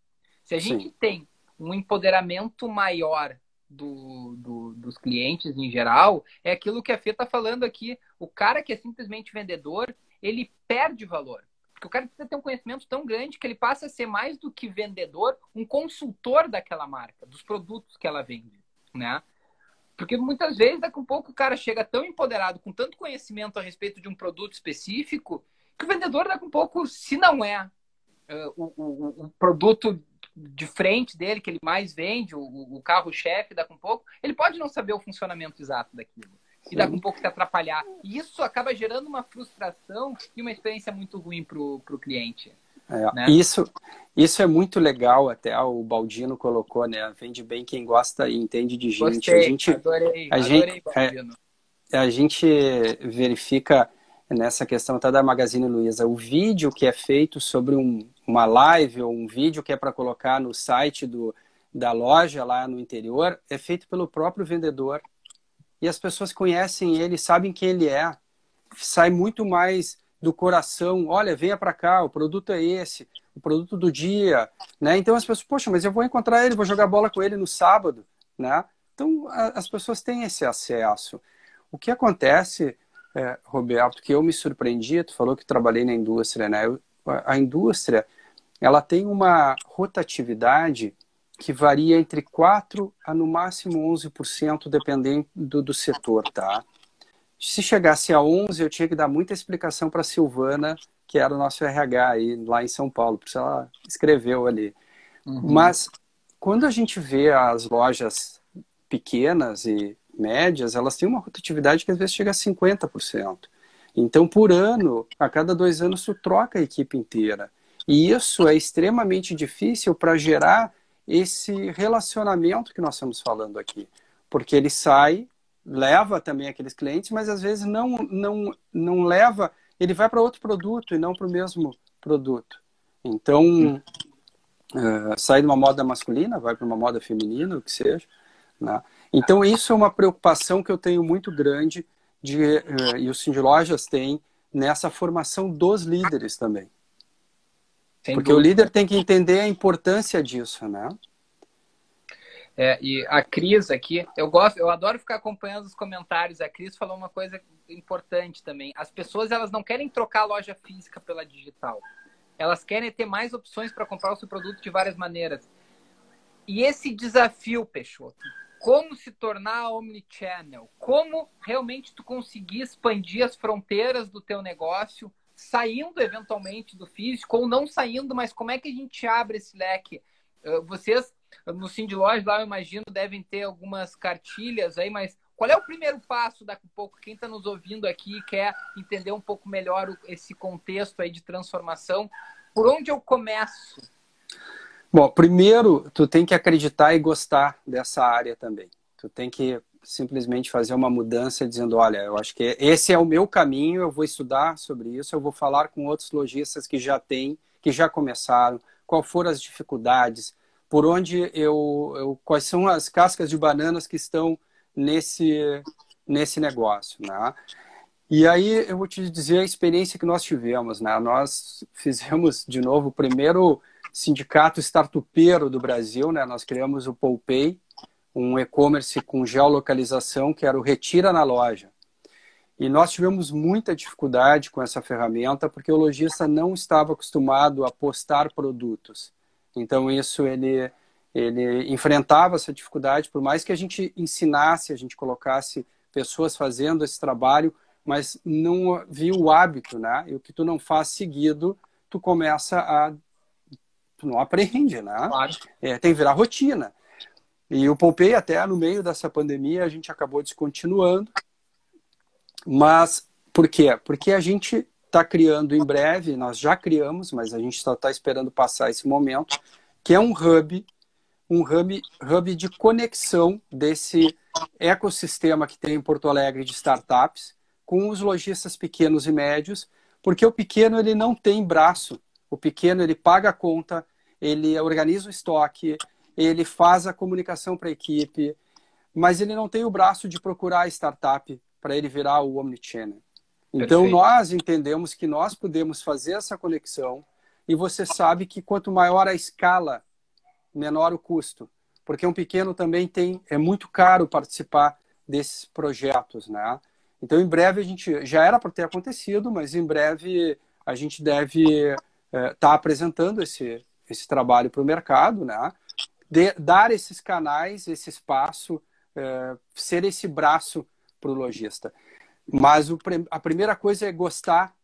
Se a gente Sim. tem um empoderamento maior do, do, dos clientes em geral, é aquilo que a Fê está falando aqui. O cara que é simplesmente vendedor, ele perde valor. Porque o cara precisa ter um conhecimento tão grande que ele passa a ser mais do que vendedor, um consultor daquela marca, dos produtos que ela vende, né? Porque muitas vezes, daqui a um pouco, o cara chega tão empoderado, com tanto conhecimento a respeito de um produto específico, que o vendedor, daqui a um pouco, se não é uh, o, o, o produto de frente dele, que ele mais vende, o, o carro-chefe, daqui um pouco, ele pode não saber o funcionamento exato daquilo. E daqui um pouco se atrapalhar. E isso acaba gerando uma frustração e uma experiência muito ruim para o cliente. É, né? isso, isso é muito legal, até o Baldino colocou, né? Vende bem quem gosta e entende de gente. Gostei, a gente, adorei, a adorei, gente, Baldino. É, a gente verifica nessa questão até da Magazine Luiza, o vídeo que é feito sobre um, uma live ou um vídeo que é para colocar no site do, da loja lá no interior é feito pelo próprio vendedor. E as pessoas conhecem ele, sabem quem ele é. Sai muito mais do coração. Olha, venha para cá, o produto é esse, o produto do dia. Né? Então as pessoas, poxa, mas eu vou encontrar ele, vou jogar bola com ele no sábado. Né? Então as pessoas têm esse acesso. O que acontece, é, Roberto, que eu me surpreendi, tu falou que trabalhei na indústria, né? Eu, a indústria ela tem uma rotatividade que varia entre 4 a no máximo 11%, dependendo do, do setor, tá? Se chegasse a 11, eu tinha que dar muita explicação para a Silvana, que era o nosso RH aí lá em São Paulo, porque ela escreveu ali. Uhum. Mas quando a gente vê as lojas pequenas e médias, elas têm uma rotatividade que às vezes chega a 50%. Então, por ano, a cada dois anos, tu troca a equipe inteira. E isso é extremamente difícil para gerar esse relacionamento que nós estamos falando aqui. Porque ele sai, leva também aqueles clientes, mas às vezes não, não, não leva, ele vai para outro produto e não para o mesmo produto. Então, uh, sai de uma moda masculina, vai para uma moda feminina, o que seja. Né? Então, isso é uma preocupação que eu tenho muito grande de, uh, e os Cindy Lojas têm nessa formação dos líderes também. Sem Porque dúvida. o líder tem que entender a importância disso, né? É, e a Cris aqui, eu gosto, eu adoro ficar acompanhando os comentários. A Cris falou uma coisa importante também. As pessoas elas não querem trocar a loja física pela digital. Elas querem ter mais opções para comprar o seu produto de várias maneiras. E esse desafio, Peixoto, como se tornar omnichannel, como realmente tu conseguir expandir as fronteiras do teu negócio saindo eventualmente do físico ou não saindo, mas como é que a gente abre esse leque? Ah, vocês no Cindy Lodge lá, eu imagino, devem ter algumas cartilhas aí, mas qual é o primeiro passo daqui a pouco? Quem está nos ouvindo aqui quer entender um pouco melhor esse contexto aí de transformação. Por onde eu começo? Bom, primeiro, tu tem que acreditar e gostar dessa área também. Tu tem que simplesmente fazer uma mudança dizendo, olha, eu acho que esse é o meu caminho, eu vou estudar sobre isso, eu vou falar com outros lojistas que já têm, que já começaram, qual foram as dificuldades, por onde eu, eu quais são as cascas de bananas que estão nesse nesse negócio, né? E aí eu vou te dizer a experiência que nós tivemos, né? Nós fizemos de novo o primeiro sindicato startupeiro do Brasil, né? Nós criamos o Poupei, um e-commerce com geolocalização, que era o Retira na Loja. E nós tivemos muita dificuldade com essa ferramenta, porque o lojista não estava acostumado a postar produtos. Então, isso ele, ele enfrentava essa dificuldade, por mais que a gente ensinasse, a gente colocasse pessoas fazendo esse trabalho, mas não viu o hábito, né? E o que tu não faz seguido, tu começa a. Tu não aprende, né? Claro. É, tem que virar rotina. E o Pompei, até no meio dessa pandemia, a gente acabou descontinuando. Mas por quê? Porque a gente está criando em breve, nós já criamos, mas a gente só está esperando passar esse momento, que é um hub, um hub, hub de conexão desse ecossistema que tem em Porto Alegre de startups com os lojistas pequenos e médios, porque o pequeno ele não tem braço, o pequeno ele paga a conta, ele organiza o estoque, ele faz a comunicação para a equipe, mas ele não tem o braço de procurar a startup para ele virar o omnichannel. Então Perfeito. nós entendemos que nós podemos fazer essa conexão e você sabe que quanto maior a escala, menor o custo, porque um pequeno também tem é muito caro participar desses projetos, né? Então em breve a gente já era para ter acontecido, mas em breve a gente deve estar é, tá apresentando esse esse trabalho para o mercado, né? de, dar esses canais, esse espaço, é, ser esse braço para o lojista. Mas o, a primeira coisa é gostar,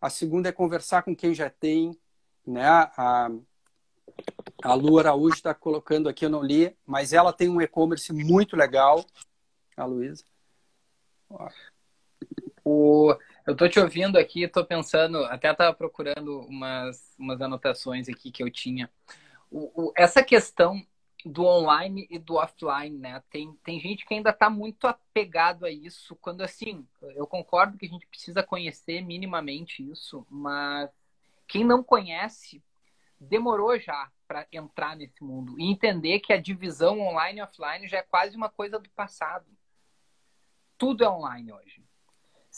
a segunda é conversar com quem já tem. Né? A, a Lu Araújo está colocando aqui, eu não li, mas ela tem um e-commerce muito legal. A Luísa. O, eu estou te ouvindo aqui, estou pensando, até estava procurando umas, umas anotações aqui que eu tinha. O, o, essa questão do online e do offline, né? Tem, tem gente que ainda está muito apegado a isso, quando assim, eu concordo que a gente precisa conhecer minimamente isso, mas quem não conhece demorou já para entrar nesse mundo e entender que a divisão online e offline já é quase uma coisa do passado. Tudo é online hoje.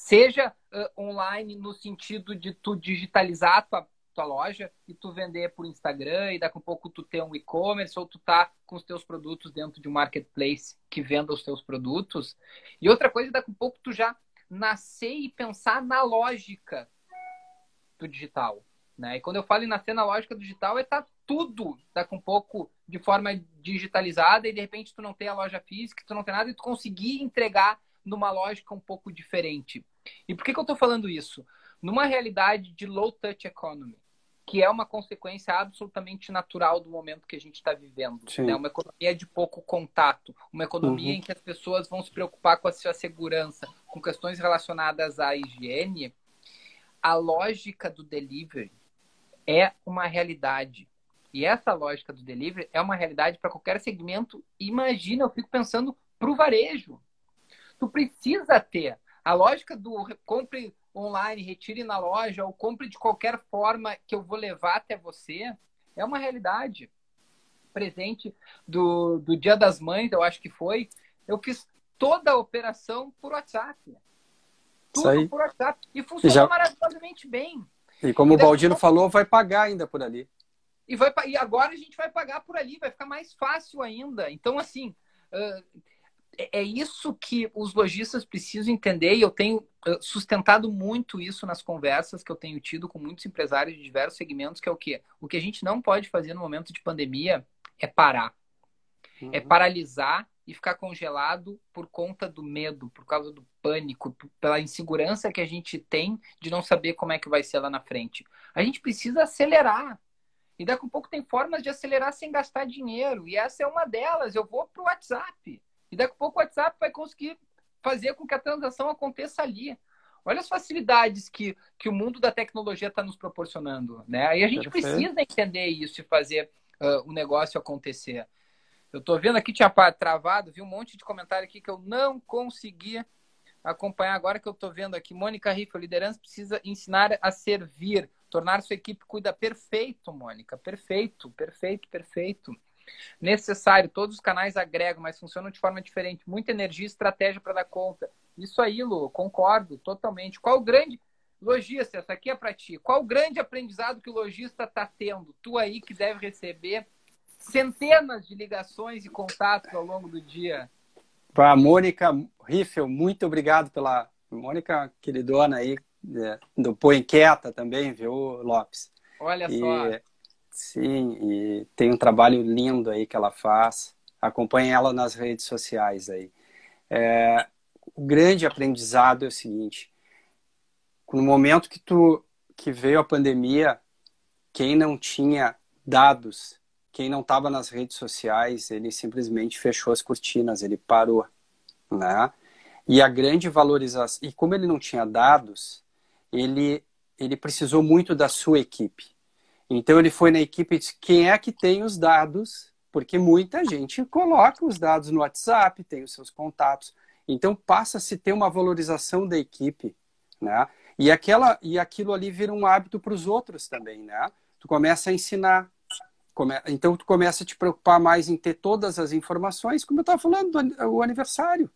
Seja uh, online no sentido de tu digitalizar a tua tua loja e tu vender por Instagram e daqui a pouco tu ter um e-commerce ou tu tá com os teus produtos dentro de um marketplace que venda os teus produtos. E outra coisa, daqui a pouco tu já nascer e pensar na lógica do digital. Né? E quando eu falo em nascer na lógica do digital, é tá tudo daqui um pouco de forma digitalizada e de repente tu não tem a loja física, tu não tem nada e tu conseguir entregar numa lógica um pouco diferente. E por que, que eu estou falando isso? Numa realidade de low touch economy, que é uma consequência absolutamente natural do momento que a gente está vivendo. Né? Uma economia de pouco contato, uma economia uhum. em que as pessoas vão se preocupar com a sua segurança, com questões relacionadas à higiene. A lógica do delivery é uma realidade. E essa lógica do delivery é uma realidade para qualquer segmento. Imagina, eu fico pensando para o varejo. Tu precisa ter a lógica do compre online, retire na loja ou compre de qualquer forma que eu vou levar até você, é uma realidade. Presente do, do Dia das Mães, eu acho que foi, eu fiz toda a operação por WhatsApp. Tudo por WhatsApp. E funcionou Já... maravilhosamente bem. E como e o Baldino falou, vai pagar ainda por ali. E, vai, e agora a gente vai pagar por ali, vai ficar mais fácil ainda. Então, assim, uh, é, é isso que os lojistas precisam entender e eu tenho sustentado muito isso nas conversas que eu tenho tido com muitos empresários de diversos segmentos, que é o quê? O que a gente não pode fazer no momento de pandemia é parar. Uhum. É paralisar e ficar congelado por conta do medo, por causa do pânico, pela insegurança que a gente tem de não saber como é que vai ser lá na frente. A gente precisa acelerar. E daqui a pouco tem formas de acelerar sem gastar dinheiro. E essa é uma delas. Eu vou para o WhatsApp. E daqui a pouco o WhatsApp vai conseguir fazer com que a transação aconteça ali. Olha as facilidades que, que o mundo da tecnologia está nos proporcionando. Né? E a gente Perfeito. precisa entender isso e fazer uh, o negócio acontecer. Eu estou vendo aqui, tinha travado, vi um monte de comentário aqui que eu não consegui acompanhar. Agora que eu estou vendo aqui, Mônica Riffel, liderança precisa ensinar a servir, tornar sua equipe cuida. Perfeito, Mônica, perfeito, perfeito, perfeito. Necessário, todos os canais agregam, mas funcionam de forma diferente. Muita energia e estratégia para dar conta. Isso aí, Lu, concordo totalmente. Qual o grande. Logista, essa aqui é para ti. Qual o grande aprendizado que o lojista está tendo? Tu aí que deve receber centenas de ligações e contatos ao longo do dia. Para a Mônica Riffel, muito obrigado pela. Mônica, queridona aí, é, do Põe Quieta também, viu, Lopes? Olha e... só. Sim, e tem um trabalho lindo aí que ela faz. Acompanhe ela nas redes sociais aí. É, o grande aprendizado é o seguinte: no momento que tu que veio a pandemia, quem não tinha dados, quem não estava nas redes sociais, ele simplesmente fechou as cortinas, ele parou, né? E a grande valorização, e como ele não tinha dados, ele ele precisou muito da sua equipe. Então ele foi na equipe e disse: quem é que tem os dados? Porque muita gente coloca os dados no WhatsApp, tem os seus contatos. Então passa a se ter uma valorização da equipe, né? E aquela e aquilo ali vira um hábito para os outros também, né? Tu começa a ensinar, come... então tu começa a te preocupar mais em ter todas as informações, como eu estava falando do o aniversário,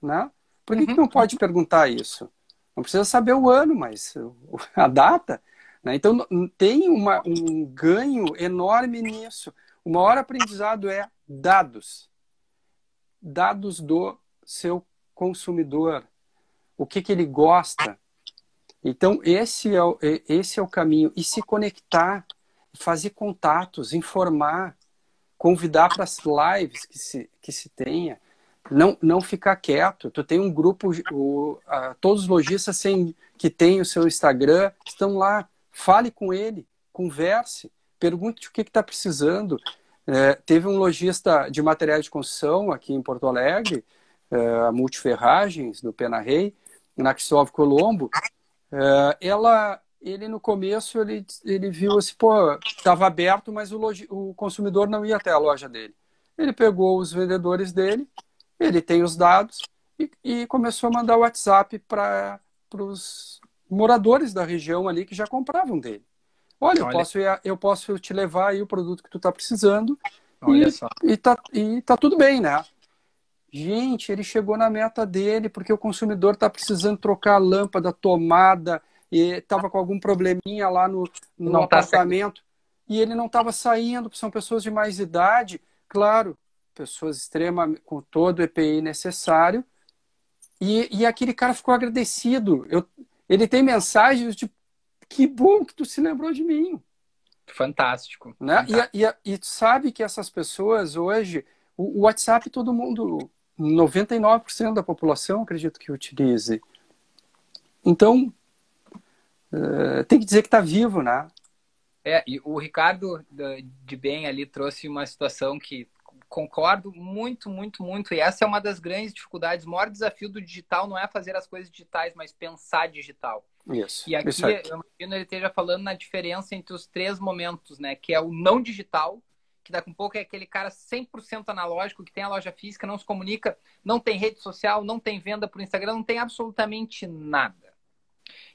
né? Por que, uhum. que não pode perguntar isso? Não precisa saber o ano, mas a data. Né? Então, tem uma, um ganho enorme nisso. O maior aprendizado é dados. Dados do seu consumidor. O que, que ele gosta. Então, esse é, o, esse é o caminho. E se conectar, fazer contatos, informar, convidar para as lives que se, que se tenha. Não, não ficar quieto. Tu tem um grupo, o, a, todos os lojistas sem, que têm o seu Instagram estão lá Fale com ele, converse, pergunte o que está precisando. É, teve um lojista de materiais de construção aqui em Porto Alegre, é, a Multiferragens, do Pena Rei, na Cristóvão Colombo. É, ela, ele no começo ele, ele viu assim, pô, estava aberto, mas o, logi, o consumidor não ia até a loja dele. Ele pegou os vendedores dele, ele tem os dados e, e começou a mandar WhatsApp para os moradores da região ali que já compravam dele. Olha, Olha. Eu, posso, eu posso te levar aí o produto que tu está precisando Olha e, só. E, tá, e tá tudo bem, né? Gente, ele chegou na meta dele porque o consumidor está precisando trocar a lâmpada, tomada, e estava com algum probleminha lá no, no tá apartamento. Tá e ele não estava saindo, são pessoas de mais idade, claro, pessoas extremas, com todo o EPI necessário. E, e aquele cara ficou agradecido. Eu, ele tem mensagens de que bom que tu se lembrou de mim. Fantástico. Né? Fantástico. E, e, e sabe que essas pessoas hoje, o, o WhatsApp todo mundo, 99% da população acredito que utilize. Então, uh, tem que dizer que está vivo, né? É, e o Ricardo de Bem ali trouxe uma situação que concordo muito, muito, muito. E essa é uma das grandes dificuldades. O maior desafio do digital não é fazer as coisas digitais, mas pensar digital. Isso. E aqui isso eu imagino ele esteja falando na diferença entre os três momentos, né? Que é o não digital, que daqui a pouco é aquele cara 100% analógico, que tem a loja física, não se comunica, não tem rede social, não tem venda por Instagram, não tem absolutamente nada.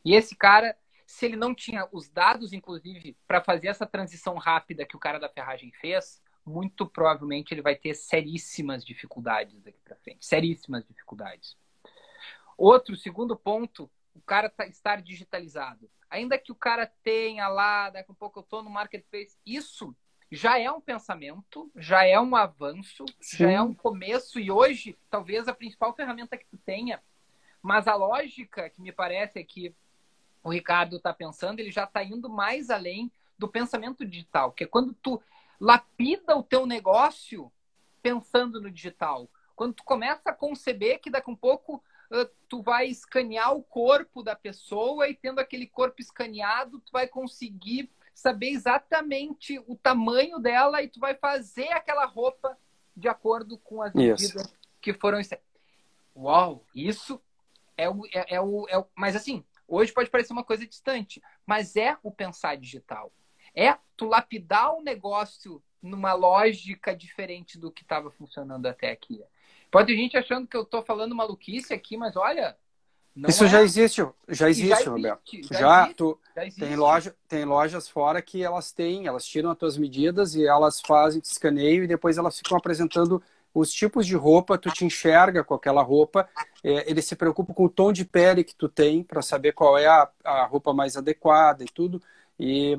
E esse cara, se ele não tinha os dados, inclusive, para fazer essa transição rápida que o cara da ferragem fez, muito provavelmente ele vai ter seríssimas dificuldades daqui para frente. Seríssimas dificuldades. Outro, segundo ponto, o cara tá, estar digitalizado. Ainda que o cara tenha lá, daqui a pouco eu estou no marketplace, isso já é um pensamento, já é um avanço, Sim. já é um começo, e hoje, talvez a principal ferramenta que tu tenha, mas a lógica que me parece é que o Ricardo está pensando, ele já está indo mais além do pensamento digital, que é quando tu lapida o teu negócio pensando no digital. Quando tu começa a conceber que daqui a um pouco tu vai escanear o corpo da pessoa e tendo aquele corpo escaneado, tu vai conseguir saber exatamente o tamanho dela e tu vai fazer aquela roupa de acordo com as medidas que foram. Uau, isso é o, é, é, o, é o. Mas assim, hoje pode parecer uma coisa distante, mas é o pensar digital é tu lapidar o negócio numa lógica diferente do que estava funcionando até aqui. Pode ter gente achando que eu estou falando maluquice aqui, mas olha. Isso é. já existe, já existe, já Roberto. Existe, já, já, existe, tu, já existe. Tem, loja, tem lojas fora que elas têm, elas tiram as tuas medidas e elas fazem escaneio e depois elas ficam apresentando os tipos de roupa, tu te enxerga com aquela roupa, é, ele se preocupa com o tom de pele que tu tem para saber qual é a, a roupa mais adequada e tudo. E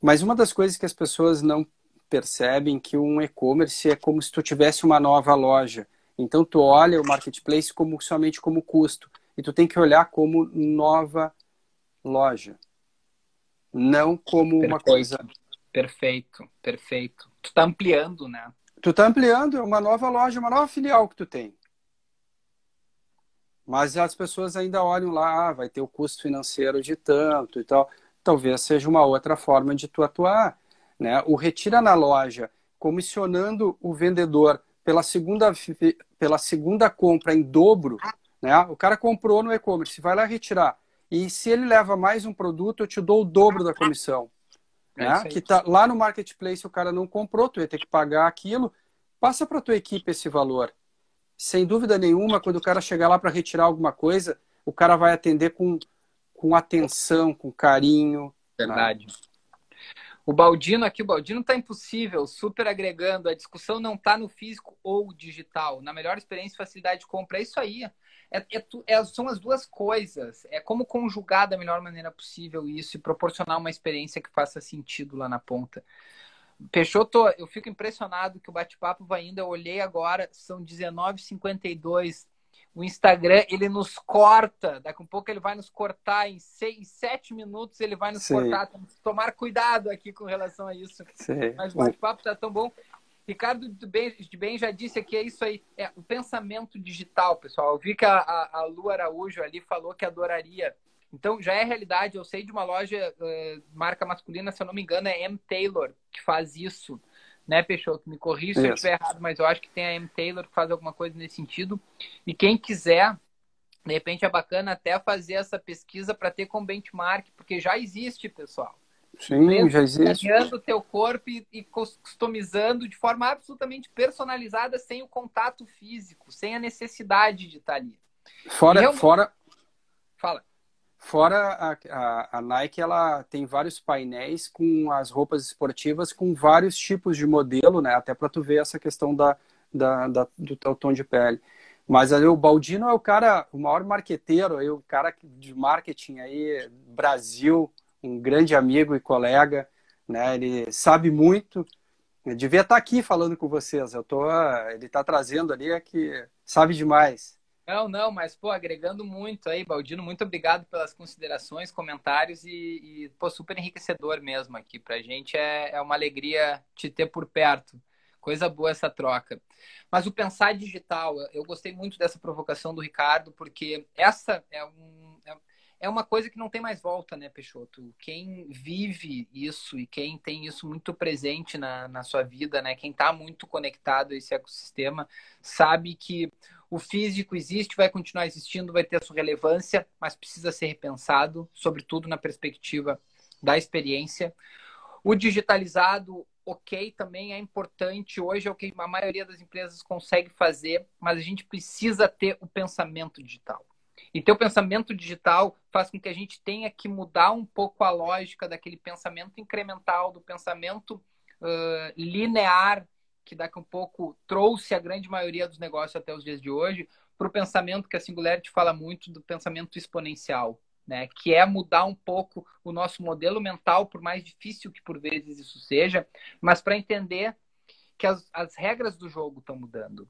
mas uma das coisas que as pessoas não percebem que um e-commerce é como se tu tivesse uma nova loja. Então tu olha o marketplace como somente como custo e tu tem que olhar como nova loja, não como perfeito, uma coisa. Perfeito, perfeito. Tu tá ampliando, né? Tu tá ampliando, é uma nova loja, uma nova filial que tu tem. Mas as pessoas ainda olham lá, ah, vai ter o custo financeiro de tanto e tal talvez seja uma outra forma de tu atuar. Né? O retira na loja, comissionando o vendedor pela segunda, pela segunda compra em dobro, né? o cara comprou no e-commerce, vai lá retirar. E se ele leva mais um produto, eu te dou o dobro da comissão. É né? Que tá lá no marketplace o cara não comprou, tu ia ter que pagar aquilo. Passa para tua equipe esse valor. Sem dúvida nenhuma, quando o cara chegar lá para retirar alguma coisa, o cara vai atender com com atenção, com carinho. Né? Verdade. Né? O Baldino aqui, o Baldino tá impossível, super agregando. A discussão não tá no físico ou digital. Na melhor experiência facilidade de compra. É isso aí. É, é, é, são as duas coisas. É como conjugar da melhor maneira possível isso e proporcionar uma experiência que faça sentido lá na ponta. Peixoto, eu fico impressionado que o bate-papo vai indo. Eu olhei agora, são 19h52 o Instagram ele nos corta, daqui a um pouco ele vai nos cortar em seis, sete minutos, ele vai nos Sim. cortar. Temos que tomar cuidado aqui com relação a isso. Sim. Mas o bate-papo está tão bom. Ricardo de bem, de bem já disse que é isso aí, é o pensamento digital, pessoal. Eu vi que a, a, a Lu Araújo ali falou que adoraria. Então já é realidade. Eu sei de uma loja uh, marca masculina, se eu não me engano, é M Taylor que faz isso né, Peixoto? Me corrija se eu estiver errado, mas eu acho que tem a M. Taylor que faz alguma coisa nesse sentido. E quem quiser, de repente é bacana até fazer essa pesquisa para ter com benchmark, porque já existe, pessoal. Sim, Mesmo já existe. Criando o teu corpo e, e, customizando de forma absolutamente personalizada, sem o contato físico, sem a necessidade de estar ali. Fora, fora, Fala. Fora a, a, a, Nike, ela tem vários painéis com as roupas esportivas com vários tipos de modelo, né? Até para tu ver essa questão da, da, da, do teu tom de pele. Mas aí, o Baldino é o cara, o maior marqueteiro, aí, o cara de marketing aí, Brasil, um grande amigo e colega, né? Ele sabe muito. Eu devia estar aqui falando com vocês. Eu tô, ele está trazendo ali é que sabe demais. Não, não, mas, pô, agregando muito aí, Baldino, muito obrigado pelas considerações, comentários e, e pô, super enriquecedor mesmo aqui. Pra gente é, é uma alegria te ter por perto. Coisa boa essa troca. Mas o pensar digital, eu gostei muito dessa provocação do Ricardo, porque essa é, um, é, uma coisa que não tem mais volta, né, Peixoto? Quem vive isso e quem tem isso muito presente na, na sua vida, né? Quem está muito conectado a esse ecossistema, sabe que o físico existe, vai continuar existindo, vai ter a sua relevância, mas precisa ser repensado, sobretudo na perspectiva da experiência. O digitalizado, ok, também é importante. Hoje é o que a maioria das empresas consegue fazer, mas a gente precisa ter o pensamento digital. E ter o pensamento digital faz com que a gente tenha que mudar um pouco a lógica daquele pensamento incremental, do pensamento uh, linear, que daqui a um pouco trouxe a grande maioria dos negócios até os dias de hoje, para o pensamento que a Singularity fala muito do pensamento exponencial, né? que é mudar um pouco o nosso modelo mental, por mais difícil que por vezes isso seja, mas para entender que as, as regras do jogo estão mudando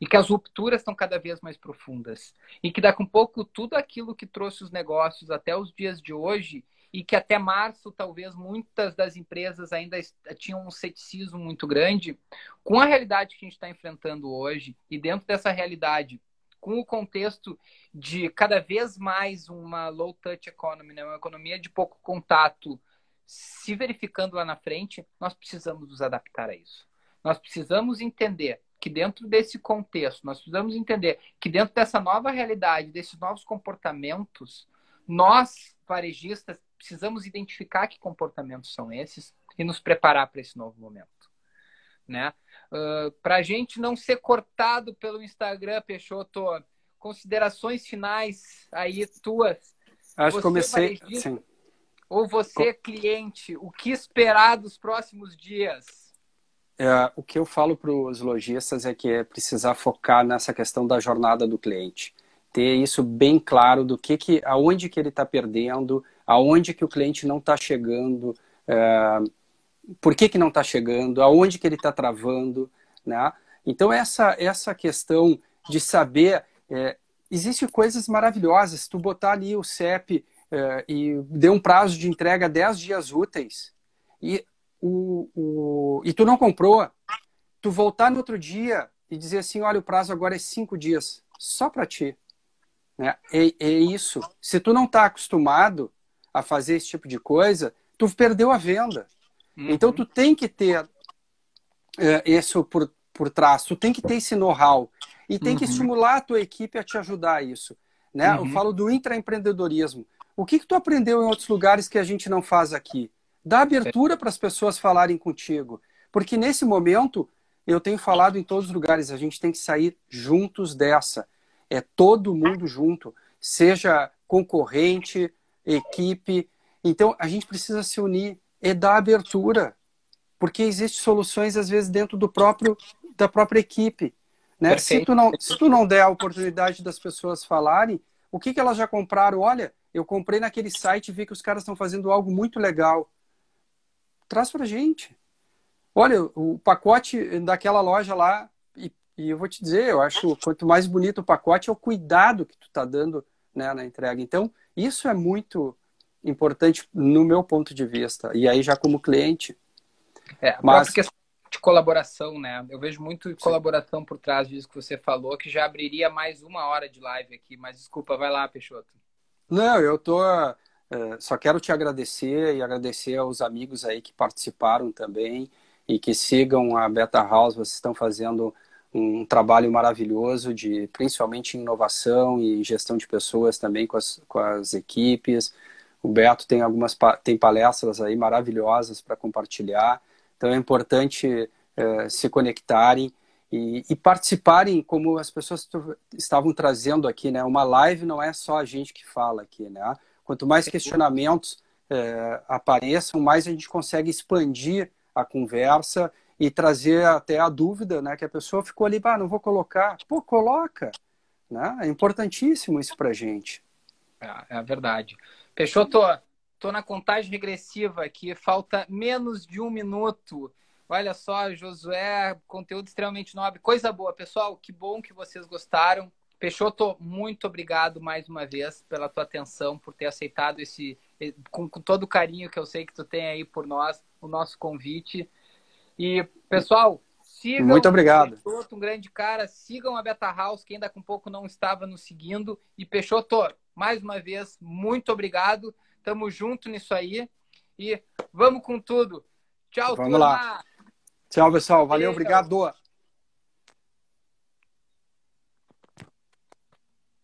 e que as rupturas estão cada vez mais profundas e que daqui a um pouco tudo aquilo que trouxe os negócios até os dias de hoje e que até março talvez muitas das empresas ainda tinham um ceticismo muito grande com a realidade que a gente está enfrentando hoje e dentro dessa realidade com o contexto de cada vez mais uma low touch economy, né? uma economia de pouco contato se verificando lá na frente, nós precisamos nos adaptar a isso. Nós precisamos entender que dentro desse contexto, nós precisamos entender que dentro dessa nova realidade, desses novos comportamentos, nós, varejistas, precisamos identificar que comportamentos são esses e nos preparar para esse novo momento. Né? Uh, para a gente não ser cortado pelo Instagram, Peixoto, considerações finais aí tuas. Acho que comecei. Sim. Ou você, cliente, o que esperar dos próximos dias? É, o que eu falo para os lojistas é que é precisar focar nessa questão da jornada do cliente. Ter isso bem claro do que, que aonde que ele está perdendo, aonde que o cliente não está chegando, é, por que, que não está chegando, aonde que ele está travando. Né? Então, essa, essa questão de saber. É, Existem coisas maravilhosas. Tu botar ali o CEP é, e dê um prazo de entrega 10 dias úteis, e o, o, e tu não comprou, tu voltar no outro dia e dizer assim, olha, o prazo agora é cinco dias, só para ti. Né? É, é isso. Se tu não está acostumado a fazer esse tipo de coisa, tu perdeu a venda. Uhum. Então tu tem que ter é, isso por, por trás, tu tem que ter esse know-how e tem uhum. que estimular a tua equipe a te ajudar a isso. Né? Uhum. Eu falo do intraempreendedorismo. O que, que tu aprendeu em outros lugares que a gente não faz aqui? Dá abertura para as pessoas falarem contigo. Porque nesse momento, eu tenho falado em todos os lugares, a gente tem que sair juntos dessa. É todo mundo junto, seja concorrente, equipe. Então, a gente precisa se unir e dar abertura. Porque existem soluções, às vezes, dentro do próprio, da própria equipe. Né? Se, tu não, se tu não der a oportunidade das pessoas falarem, o que, que elas já compraram? Olha, eu comprei naquele site e vi que os caras estão fazendo algo muito legal traz para gente. Olha, o pacote daquela loja lá, e, e, eu vou te dizer, eu acho quanto mais bonito o pacote é o cuidado que tu está dando né, na entrega. Então, isso é muito importante no meu ponto de vista. E aí já como cliente. É, mas questão de colaboração, né? Eu vejo muito Sim. colaboração por trás disso que você falou, que já abriria mais uma hora de live aqui. Mas desculpa, vai lá, Peixoto. Não, eu tô é, só quero te agradecer e agradecer aos amigos aí que participaram também e que sigam a Beta House. Vocês estão fazendo um trabalho maravilhoso de principalmente inovação e gestão de pessoas também com as, com as equipes. O Beto tem algumas tem palestras aí maravilhosas para compartilhar. Então é importante é, se conectarem e, e, participarem, como as pessoas estavam trazendo aqui, né? Uma live não é só a gente que fala aqui, né? Quanto mais questionamentos é, apareçam, mais a gente consegue expandir a conversa e trazer até a dúvida, né? Que a pessoa ficou ali, ah, não vou colocar. Pô, coloca. Né? É importantíssimo isso pra gente. É, é verdade. Peixoto, tô na contagem regressiva aqui, falta menos de um minuto. Olha só, Josué, conteúdo extremamente nobre. Coisa boa, pessoal. Que bom que vocês gostaram. Peixoto, muito obrigado mais uma vez pela tua atenção, por ter aceitado esse, com, com, todo o carinho que eu sei que tu tem aí por nós, o nosso convite. E, pessoal, sigam muito obrigado. Peixoto, um grande cara, sigam a Beta House, que ainda com pouco não estava nos seguindo. E, Peixoto, mais uma vez, muito obrigado. Tamo junto nisso aí. E vamos com tudo. Tchau, vamos turma. lá. Tchau, pessoal. Valeu, obrigado.